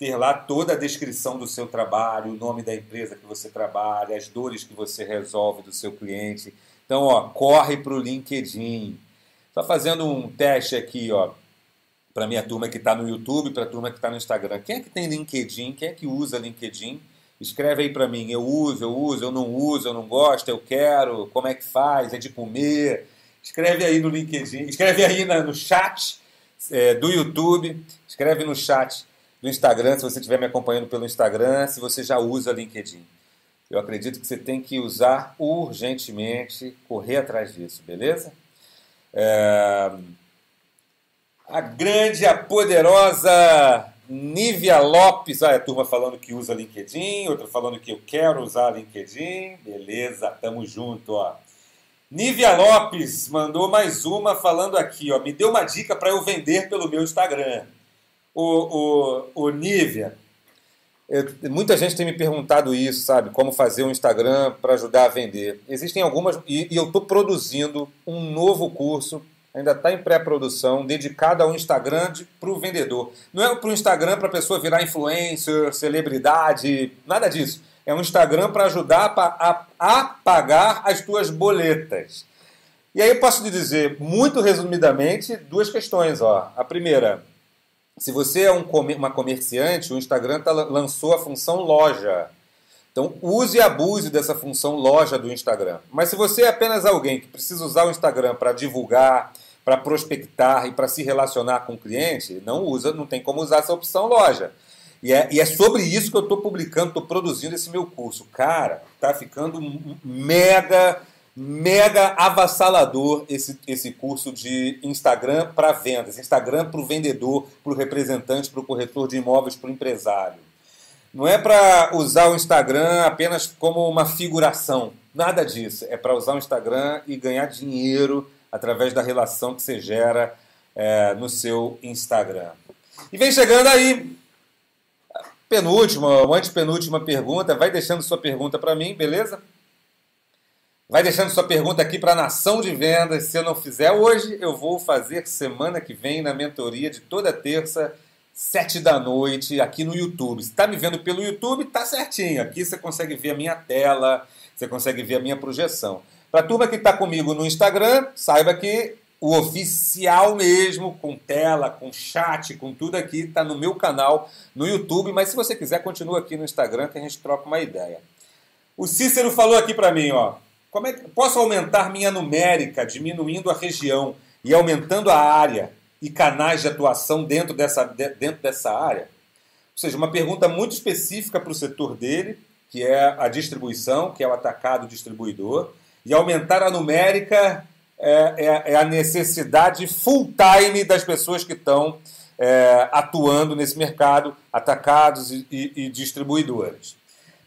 ter lá toda a descrição do seu trabalho, o nome da empresa que você trabalha, as dores que você resolve do seu cliente. Então, ó, corre para o LinkedIn. Só fazendo um teste aqui, ó, para minha turma que está no YouTube, para a turma que está no Instagram. Quem é que tem LinkedIn? Quem é que usa LinkedIn? Escreve aí para mim. Eu uso, eu uso, eu não uso, eu não gosto, eu quero. Como é que faz? É de comer? Escreve aí no LinkedIn. Escreve aí no chat é, do YouTube. Escreve no chat no Instagram, se você estiver me acompanhando pelo Instagram, se você já usa LinkedIn. Eu acredito que você tem que usar urgentemente, correr atrás disso, beleza? É... A grande, a poderosa Nívia Lopes, olha a turma falando que usa LinkedIn, outra falando que eu quero usar LinkedIn, beleza, tamo junto, ó. Nívia Lopes mandou mais uma falando aqui, ó, me deu uma dica para eu vender pelo meu Instagram o, o, o Nívia, eu, muita gente tem me perguntado isso, sabe? Como fazer um Instagram para ajudar a vender. Existem algumas, e, e eu estou produzindo um novo curso, ainda está em pré-produção, dedicado ao Instagram para o vendedor. Não é para o Instagram para a pessoa virar influencer, celebridade, nada disso. É um Instagram para ajudar a, a, a pagar as tuas boletas. E aí eu posso te dizer, muito resumidamente, duas questões. Ó. A primeira, se você é um, uma comerciante, o Instagram tá, lançou a função loja. Então, use e abuse dessa função loja do Instagram. Mas se você é apenas alguém que precisa usar o Instagram para divulgar, para prospectar e para se relacionar com o cliente, não usa, não tem como usar essa opção loja. E é, e é sobre isso que eu estou publicando, estou produzindo esse meu curso. Cara, tá ficando mega mega avassalador esse, esse curso de Instagram para vendas, Instagram para o vendedor, para o representante, para o corretor de imóveis, para o empresário. Não é para usar o Instagram apenas como uma figuração, nada disso. É para usar o Instagram e ganhar dinheiro através da relação que você gera é, no seu Instagram. E vem chegando aí, penúltima, ou antepenúltima pergunta, vai deixando sua pergunta para mim, beleza? Vai deixando sua pergunta aqui para a Nação de Vendas. Se eu não fizer hoje, eu vou fazer semana que vem na mentoria de toda terça, sete da noite, aqui no YouTube. Se está me vendo pelo YouTube, tá certinho. Aqui você consegue ver a minha tela, você consegue ver a minha projeção. Para a turma que está comigo no Instagram, saiba que o oficial mesmo, com tela, com chat, com tudo aqui, está no meu canal no YouTube. Mas se você quiser, continua aqui no Instagram que a gente troca uma ideia. O Cícero falou aqui para mim, ó. Como é que posso aumentar minha numérica, diminuindo a região e aumentando a área e canais de atuação dentro dessa, dentro dessa área? Ou seja, uma pergunta muito específica para o setor dele, que é a distribuição, que é o atacado distribuidor, e aumentar a numérica é, é, é a necessidade full time das pessoas que estão é, atuando nesse mercado, atacados e, e, e distribuidores.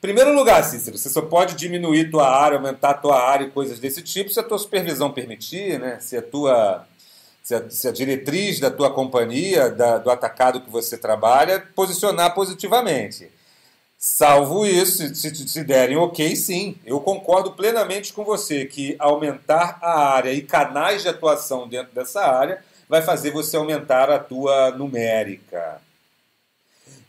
Primeiro lugar, Cícero, você só pode diminuir tua área, aumentar tua área e coisas desse tipo se a tua supervisão permitir, né? se, a tua, se, a, se a diretriz da tua companhia, da, do atacado que você trabalha, posicionar positivamente. Salvo isso, se, se derem ok, sim. Eu concordo plenamente com você que aumentar a área e canais de atuação dentro dessa área vai fazer você aumentar a tua numérica.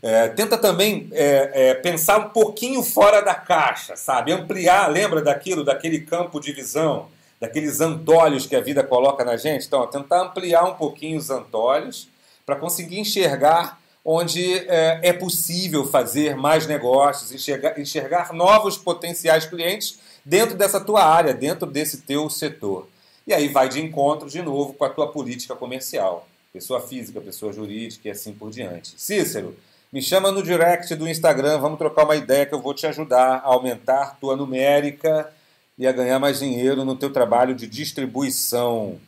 É, tenta também é, é, pensar um pouquinho fora da caixa, sabe? Ampliar, lembra daquilo, daquele campo de visão, daqueles antolhos que a vida coloca na gente? Então, tentar ampliar um pouquinho os antolhos para conseguir enxergar onde é, é, possível fazer mais negócios, enxergar, enxergar novos potenciais clientes dentro dessa tua área, dentro desse teu setor. E aí vai de encontro de novo com a tua política comercial, pessoa física, pessoa jurídica e assim por diante. Cícero, me chama no direct do Instagram, vamos trocar uma ideia que eu vou te ajudar a aumentar tua numérica e a ganhar mais dinheiro no teu trabalho de distribuição.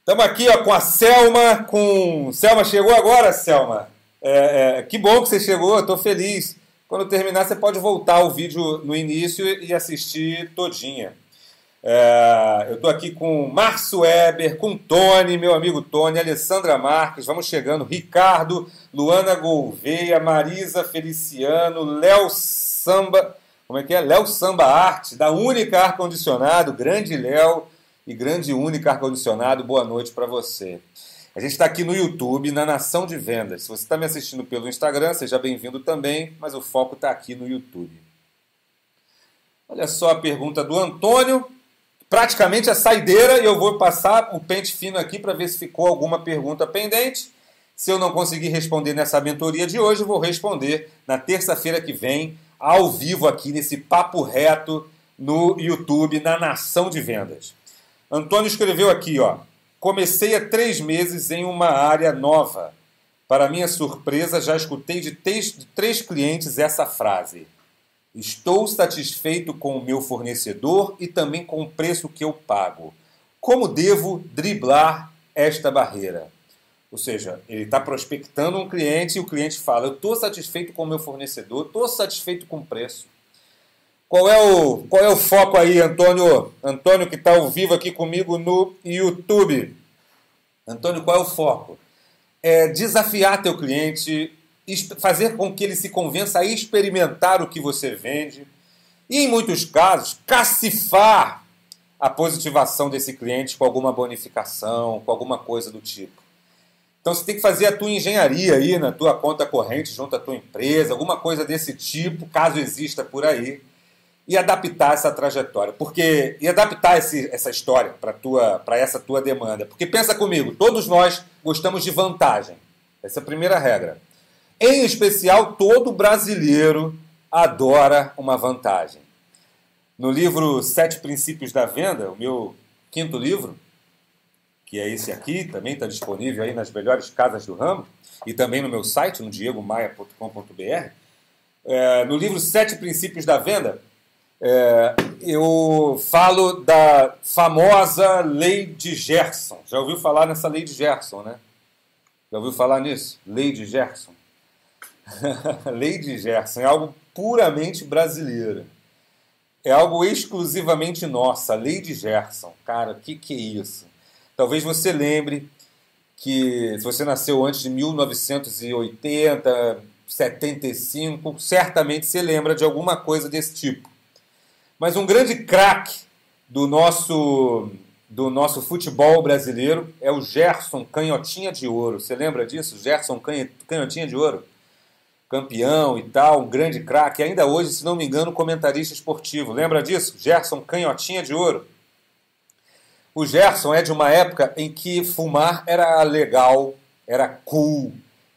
Estamos aqui ó, com a Selma, com. Selma, chegou agora, Selma? É, é, que bom que você chegou, estou feliz. Quando terminar, você pode voltar o vídeo no início e assistir todinha. É, eu estou aqui com Márcio Weber, com Tony, meu amigo Tony, Alessandra Marques, vamos chegando, Ricardo, Luana Gouveia, Marisa Feliciano, Léo Samba, como é que é? Léo Samba Arte, da Única Ar Condicionado, grande Léo, e grande única ar-condicionado, boa noite para você. A gente está aqui no YouTube, na Nação de Vendas. Se você está me assistindo pelo Instagram, seja bem-vindo também, mas o foco está aqui no YouTube. Olha só a pergunta do Antônio, praticamente a saideira, e eu vou passar o pente fino aqui para ver se ficou alguma pergunta pendente. Se eu não conseguir responder nessa mentoria de hoje, vou responder na terça-feira que vem, ao vivo aqui nesse papo reto no YouTube, na Nação de Vendas. Antônio escreveu aqui, ó. Comecei há três meses em uma área nova. Para minha surpresa, já escutei de três, de três clientes essa frase. Estou satisfeito com o meu fornecedor e também com o preço que eu pago. Como devo driblar esta barreira? Ou seja, ele está prospectando um cliente e o cliente fala: Eu estou satisfeito com o meu fornecedor, estou satisfeito com o preço. Qual é o, qual é o foco aí, Antônio? Antônio que está ao vivo aqui comigo no YouTube. Antônio, qual é o foco? É desafiar teu cliente, fazer com que ele se convença a experimentar o que você vende e, em muitos casos, cacifar a positivação desse cliente com alguma bonificação, com alguma coisa do tipo. Então você tem que fazer a tua engenharia aí na tua conta corrente junto à tua empresa, alguma coisa desse tipo, caso exista por aí e adaptar essa trajetória, porque e adaptar esse, essa história para tua para essa tua demanda, porque pensa comigo, todos nós gostamos de vantagem. Essa é a primeira regra. Em especial, todo brasileiro adora uma vantagem. No livro Sete Princípios da Venda, o meu quinto livro, que é esse aqui, também está disponível aí nas melhores casas do ramo, e também no meu site, no diegomaia.com.br. É, no livro Sete Princípios da Venda, é, eu falo da famosa lei de Gerson. Já ouviu falar nessa lei de Gerson, né? Já ouviu falar nisso? Lei de Gerson. de Gerson é algo puramente brasileiro. É algo exclusivamente nossa, de Gerson. Cara, o que, que é isso? Talvez você lembre que se você nasceu antes de 1980, 75, certamente você lembra de alguma coisa desse tipo. Mas um grande craque do nosso do nosso futebol brasileiro é o Gerson Canhotinha de Ouro. Você lembra disso? Gerson Canhotinha de Ouro. Campeão e tal, um grande craque. Ainda hoje, se não me engano, comentarista esportivo. Lembra disso? Gerson Canhotinha de Ouro. O Gerson é de uma época em que fumar era legal, era cool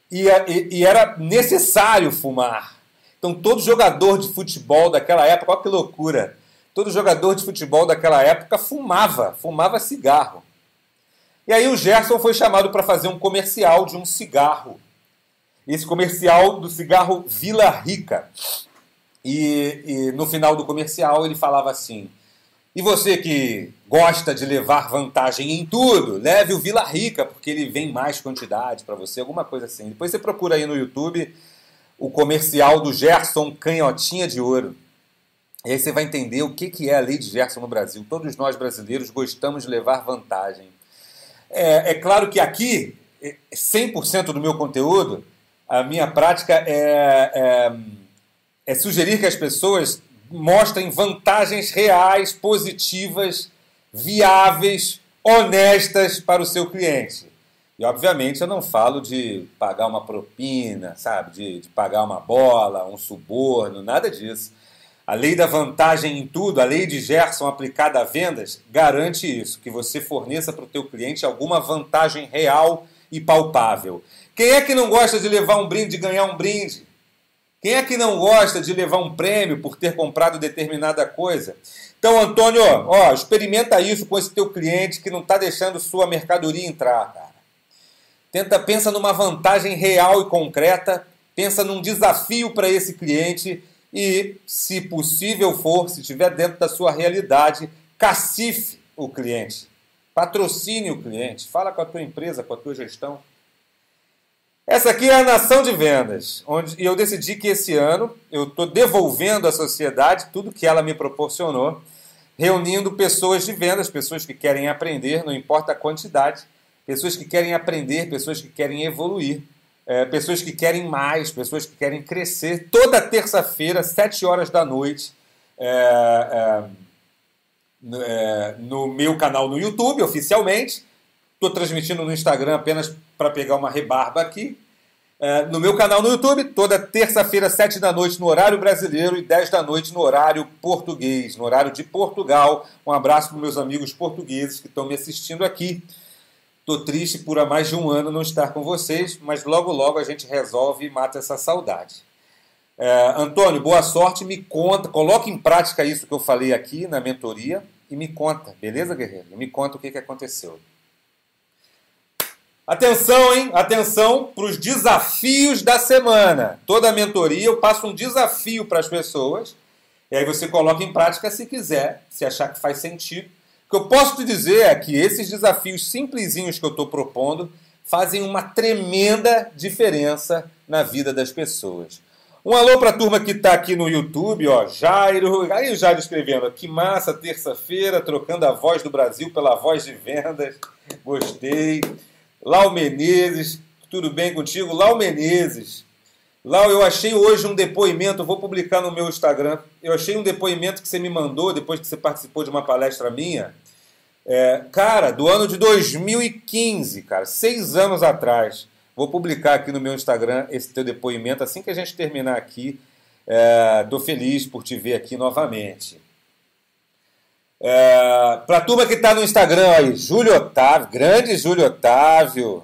e, e, e era necessário fumar. Então, todo jogador de futebol daquela época, olha que loucura todo jogador de futebol daquela época fumava, fumava cigarro. E aí o Gerson foi chamado para fazer um comercial de um cigarro. Esse comercial do cigarro Vila Rica. E, e no final do comercial ele falava assim: E você que gosta de levar vantagem em tudo, leve o Vila Rica, porque ele vem mais quantidade para você, alguma coisa assim. Depois você procura aí no YouTube o comercial do Gerson Canhotinha de Ouro. E aí você vai entender o que é a lei de Gerson no Brasil. Todos nós brasileiros gostamos de levar vantagem. É, é claro que aqui, 100% do meu conteúdo, a minha prática é, é, é sugerir que as pessoas mostrem vantagens reais, positivas, viáveis, honestas para o seu cliente. E, obviamente, eu não falo de pagar uma propina, sabe? De, de pagar uma bola, um suborno, nada disso. A lei da vantagem em tudo, a lei de Gerson aplicada a vendas, garante isso, que você forneça para o teu cliente alguma vantagem real e palpável. Quem é que não gosta de levar um brinde, de ganhar um brinde? Quem é que não gosta de levar um prêmio por ter comprado determinada coisa? Então, Antônio, ó, experimenta isso com esse teu cliente que não está deixando sua mercadoria entrar, cara. Tenta, pensa numa vantagem real e concreta, pensa num desafio para esse cliente e, se possível for, se estiver dentro da sua realidade, cacife o cliente, patrocine o cliente, fala com a tua empresa, com a tua gestão. Essa aqui é a nação de vendas, onde eu decidi que esse ano eu estou devolvendo à sociedade tudo que ela me proporcionou, reunindo pessoas de vendas, pessoas que querem aprender, não importa a quantidade, pessoas que querem aprender, pessoas que querem evoluir é, pessoas que querem mais, pessoas que querem crescer. Toda terça-feira, sete horas da noite, é, é no meu canal no YouTube, oficialmente. Estou transmitindo no Instagram apenas para pegar uma rebarba aqui. É, no meu canal no YouTube, toda terça-feira, sete da noite, no horário brasileiro, e dez da noite no horário português, no horário de Portugal. Um abraço para meus amigos portugueses que estão me assistindo aqui. Tô triste por há mais de um ano não estar com vocês, mas logo logo a gente resolve e mata essa saudade. É, Antônio, boa sorte, me conta, coloque em prática isso que eu falei aqui na mentoria e me conta, beleza, guerreiro? Me conta o que, que aconteceu. Atenção, hein? Atenção para os desafios da semana. Toda a mentoria eu passo um desafio para as pessoas e aí você coloca em prática se quiser, se achar que faz sentido. O que eu posso te dizer é que esses desafios simplesinhos que eu estou propondo fazem uma tremenda diferença na vida das pessoas. Um alô para a turma que está aqui no YouTube, ó, Jairo, aí o Jairo escrevendo, que massa, terça-feira, trocando a voz do Brasil pela voz de vendas, gostei. Lau Menezes, tudo bem contigo? Lau Menezes, Lau, eu achei hoje um depoimento, vou publicar no meu Instagram. Eu achei um depoimento que você me mandou depois que você participou de uma palestra minha. É, cara, do ano de 2015, cara, seis anos atrás. Vou publicar aqui no meu Instagram esse teu depoimento assim que a gente terminar aqui. É, feliz por te ver aqui novamente. É, Para a turma que está no Instagram aí, Júlio Otávio, grande Júlio Otávio.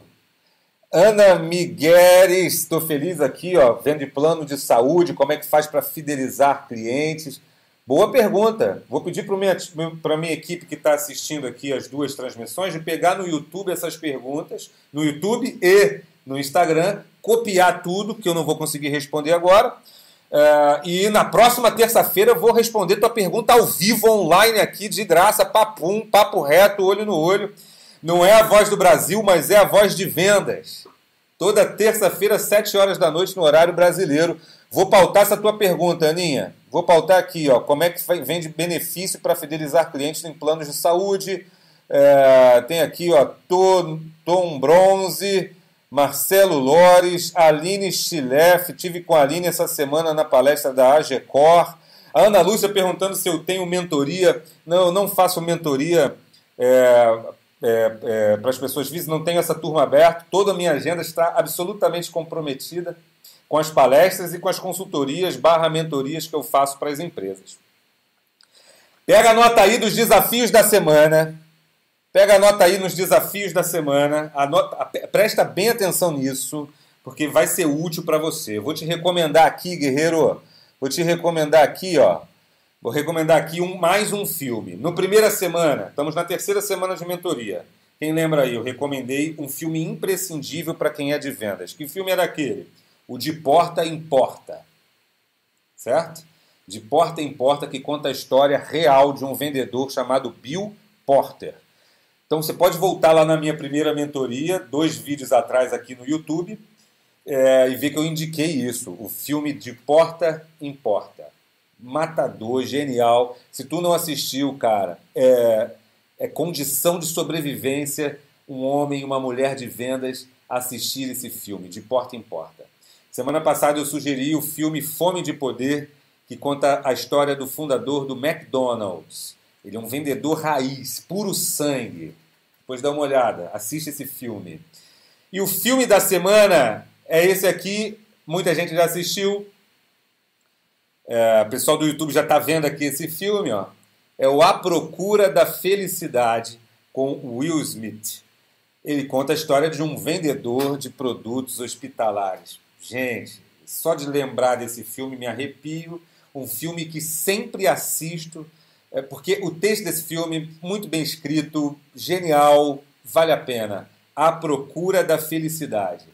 Ana Migueles, estou feliz aqui, ó, vendo plano de saúde, como é que faz para fidelizar clientes. Boa pergunta. Vou pedir para a minha equipe que está assistindo aqui as duas transmissões de pegar no YouTube essas perguntas, no YouTube e no Instagram, copiar tudo, que eu não vou conseguir responder agora. Uh, e na próxima terça-feira eu vou responder tua pergunta ao vivo, online aqui, de graça, papum, papo reto, olho no olho. Não é a voz do Brasil, mas é a voz de vendas. Toda terça-feira, 7 horas da noite, no horário brasileiro. Vou pautar essa tua pergunta, Aninha. Vou pautar aqui, ó, como é que vende benefício para fidelizar clientes em planos de saúde. É, tem aqui, ó, Tom, Tom Bronze, Marcelo Lores, Aline Stilef. Tive com a Aline essa semana na palestra da AGECOR. A Ana Lúcia perguntando se eu tenho mentoria. Não, eu não faço mentoria é, é, é, para as pessoas físicas, não tenho essa turma aberta. Toda a minha agenda está absolutamente comprometida com as palestras e com as consultorias barra mentorias que eu faço para as empresas. Pega a nota aí dos desafios da semana. Pega a nota aí nos desafios da semana. Anota, presta bem atenção nisso, porque vai ser útil para você. Vou te recomendar aqui, guerreiro. Vou te recomendar aqui, ó. Vou recomendar aqui um, mais um filme. No primeira semana, estamos na terceira semana de mentoria. Quem lembra aí? Eu recomendei um filme imprescindível para quem é de vendas. Que filme era aquele? O De Porta em Porta. Certo? De Porta em Porta, que conta a história real de um vendedor chamado Bill Porter. Então você pode voltar lá na minha primeira mentoria, dois vídeos atrás aqui no YouTube, é, e ver que eu indiquei isso, o filme De Porta em Porta. Matador, genial. Se tu não assistiu, cara, é, é condição de sobrevivência um homem e uma mulher de vendas assistir esse filme, De Porta em Porta. Semana passada eu sugeri o filme Fome de Poder, que conta a história do fundador do McDonald's. Ele é um vendedor raiz, puro sangue. Depois dá uma olhada, assiste esse filme. E o filme da semana é esse aqui, muita gente já assistiu. É, o pessoal do YouTube já está vendo aqui esse filme, ó. É o A Procura da Felicidade com Will Smith. Ele conta a história de um vendedor de produtos hospitalares. Gente, só de lembrar desse filme me arrepio. Um filme que sempre assisto é porque o texto desse filme, muito bem escrito, genial, vale a pena. A Procura da Felicidade.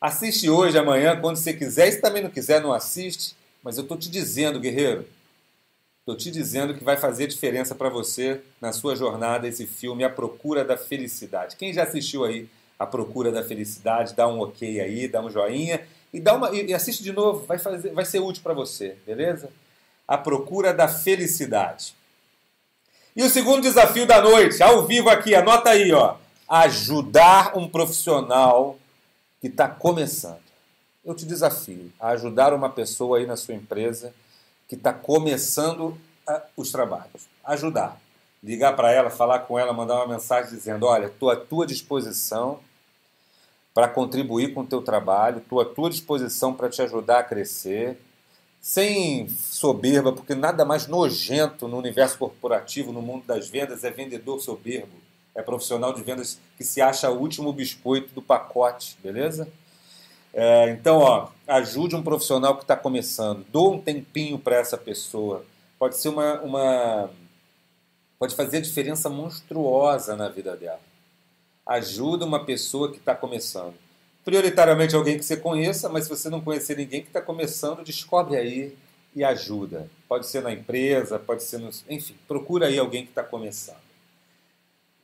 Assiste hoje, amanhã, quando você quiser. E se também não quiser, não assiste. Mas eu estou te dizendo, guerreiro, estou te dizendo que vai fazer diferença para você na sua jornada esse filme A Procura da Felicidade. Quem já assistiu aí A Procura da Felicidade, dá um ok aí, dá um joinha e dá uma e assiste de novo, vai fazer, vai ser útil para você, beleza? A Procura da Felicidade. E o segundo desafio da noite, ao vivo aqui, anota aí, ó. Ajudar um profissional que está começando. Eu te desafio a ajudar uma pessoa aí na sua empresa que está começando a, os trabalhos. Ajudar. Ligar para ela, falar com ela, mandar uma mensagem dizendo: Olha, estou à tua disposição para contribuir com o teu trabalho, estou à tua disposição para te ajudar a crescer sem soberba, porque nada mais nojento no universo corporativo, no mundo das vendas, é vendedor soberbo. É profissional de vendas que se acha o último biscoito do pacote, beleza? É, então, ó, ajude um profissional que está começando. Dou um tempinho para essa pessoa. Pode ser uma, uma. Pode fazer a diferença monstruosa na vida dela. Ajuda uma pessoa que está começando prioritariamente alguém que você conheça, mas se você não conhecer ninguém que está começando, descobre aí e ajuda. Pode ser na empresa, pode ser no. Enfim, procura aí alguém que está começando.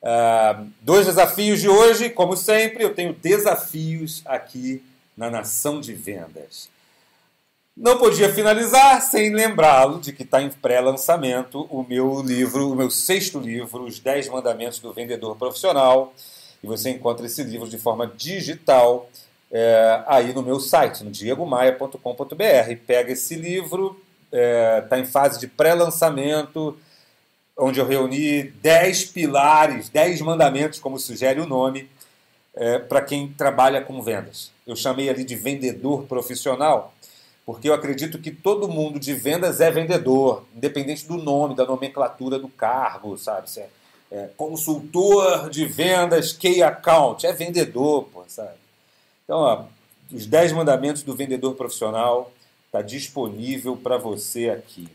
Uh, dois desafios de hoje, como sempre, eu tenho desafios aqui na Nação de Vendas. Não podia finalizar sem lembrá-lo de que está em pré-lançamento o meu livro, o meu sexto livro, Os 10 Mandamentos do Vendedor Profissional e você encontra esse livro de forma digital é, aí no meu site, no diegomaia.com.br. Pega esse livro, está é, em fase de pré-lançamento, onde eu reuni 10 pilares, 10 mandamentos, como sugere o nome, é, para quem trabalha com vendas. Eu chamei ali de vendedor profissional, porque eu acredito que todo mundo de vendas é vendedor, independente do nome, da nomenclatura do cargo, sabe? Se é consultor de vendas, key account, é vendedor, pô, sabe? Então, ó, os 10 mandamentos do vendedor profissional está disponível para você aqui.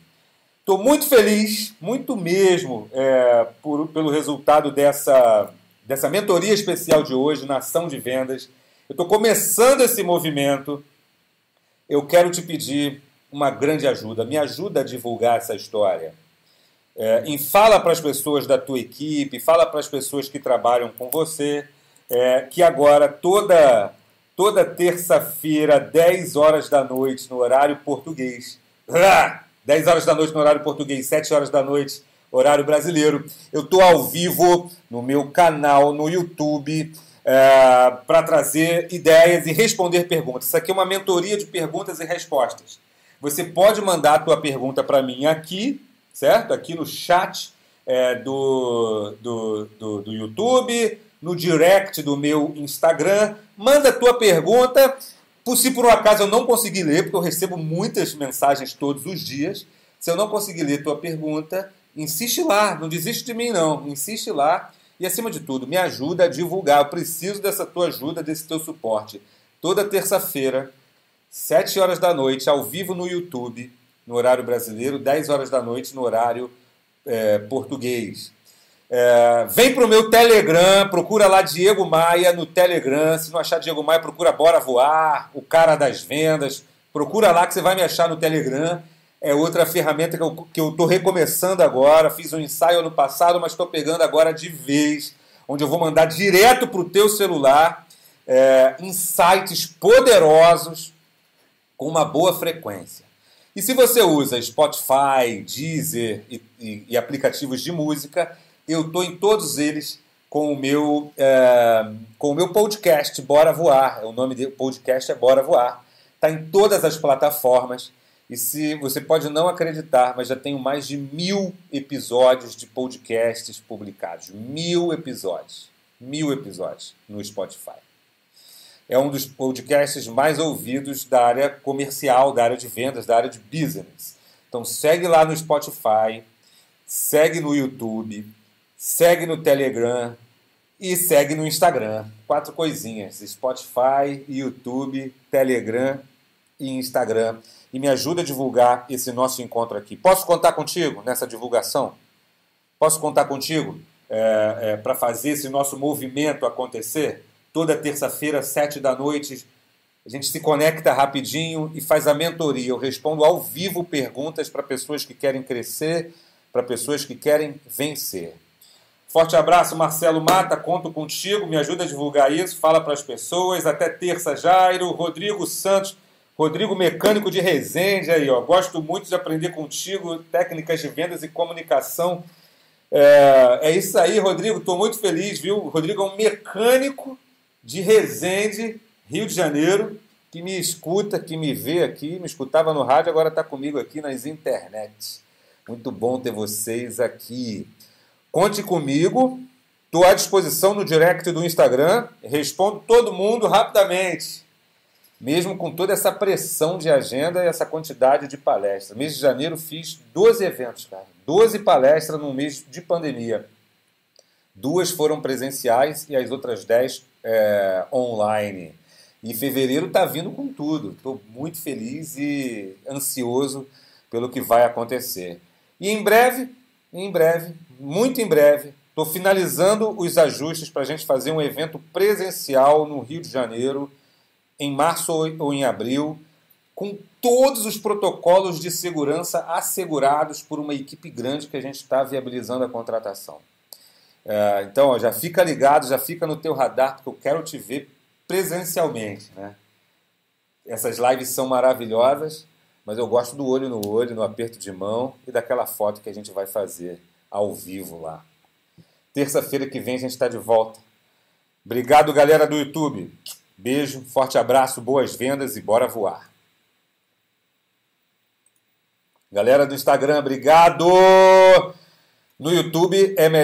Estou muito feliz, muito mesmo, é, por, pelo resultado dessa, dessa mentoria especial de hoje, na ação de vendas. Eu estou começando esse movimento. Eu quero te pedir uma grande ajuda. Me ajuda a divulgar essa história é, em fala para as pessoas da tua equipe, fala para as pessoas que trabalham com você, é, que agora toda toda terça-feira, 10 horas da noite, no horário português, 10 horas da noite no horário português, 7 horas da noite, horário brasileiro, eu estou ao vivo no meu canal no YouTube é, para trazer ideias e responder perguntas. Isso aqui é uma mentoria de perguntas e respostas. Você pode mandar a tua pergunta para mim aqui, certo? Aqui no chat é, do, do, do, do YouTube, no direct do meu Instagram. Manda a tua pergunta. Se por um acaso eu não conseguir ler, porque eu recebo muitas mensagens todos os dias, se eu não conseguir ler tua pergunta, insiste lá, não desiste de mim não, insiste lá e acima de tudo, me ajuda a divulgar. Eu preciso dessa tua ajuda, desse teu suporte. Toda terça-feira, 7 horas da noite, ao vivo no YouTube, no horário brasileiro, 10 horas da noite no horário é, português. É, vem para o meu Telegram, procura lá Diego Maia no Telegram. Se não achar Diego Maia, procura Bora Voar, o cara das vendas. Procura lá que você vai me achar no Telegram. É outra ferramenta que eu estou recomeçando agora. Fiz um ensaio ano passado, mas estou pegando agora de vez, onde eu vou mandar direto para o teu celular é, insights poderosos com uma boa frequência. E se você usa Spotify, Deezer e, e, e aplicativos de música, eu estou em todos eles com o meu é, com o meu podcast Bora Voar. O nome do podcast é Bora Voar. Está em todas as plataformas. E se você pode não acreditar, mas já tenho mais de mil episódios de podcasts publicados. Mil episódios. Mil episódios no Spotify. É um dos podcasts mais ouvidos da área comercial, da área de vendas, da área de business. Então segue lá no Spotify, segue no YouTube, segue no Telegram e segue no Instagram. Quatro coisinhas: Spotify, YouTube, Telegram e Instagram. E me ajuda a divulgar esse nosso encontro aqui. Posso contar contigo nessa divulgação? Posso contar contigo é, é, para fazer esse nosso movimento acontecer? Toda terça-feira, sete da noite, a gente se conecta rapidinho e faz a mentoria. Eu respondo ao vivo perguntas para pessoas que querem crescer, para pessoas que querem vencer. Forte abraço, Marcelo Mata. Conto contigo, me ajuda a divulgar isso. Fala para as pessoas. Até terça, Jairo. Rodrigo Santos, Rodrigo Mecânico de Resende. Aí, ó. Gosto muito de aprender contigo técnicas de vendas e comunicação. É, é isso aí, Rodrigo. Estou muito feliz, viu? Rodrigo é um mecânico de Resende, Rio de Janeiro, que me escuta, que me vê aqui. Me escutava no rádio, agora está comigo aqui nas internet. Muito bom ter vocês aqui. Conte comigo, estou à disposição no direct do Instagram, respondo todo mundo rapidamente, mesmo com toda essa pressão de agenda e essa quantidade de palestras. Mês de janeiro fiz 12 eventos, cara, 12 palestras no mês de pandemia. Duas foram presenciais e as outras 10 é, online. E fevereiro está vindo com tudo. Estou muito feliz e ansioso pelo que vai acontecer. E em breve, em breve, muito em breve, estou finalizando os ajustes para a gente fazer um evento presencial no Rio de Janeiro, em março ou em abril, com todos os protocolos de segurança assegurados por uma equipe grande que a gente está viabilizando a contratação. É, então, ó, já fica ligado, já fica no teu radar, porque eu quero te ver presencialmente. Né? Essas lives são maravilhosas, mas eu gosto do olho no olho, no aperto de mão e daquela foto que a gente vai fazer ao vivo lá. Terça-feira que vem a gente está de volta. Obrigado, galera do YouTube. Beijo, forte abraço, boas vendas e bora voar. Galera do Instagram, obrigado! No YouTube é melhor.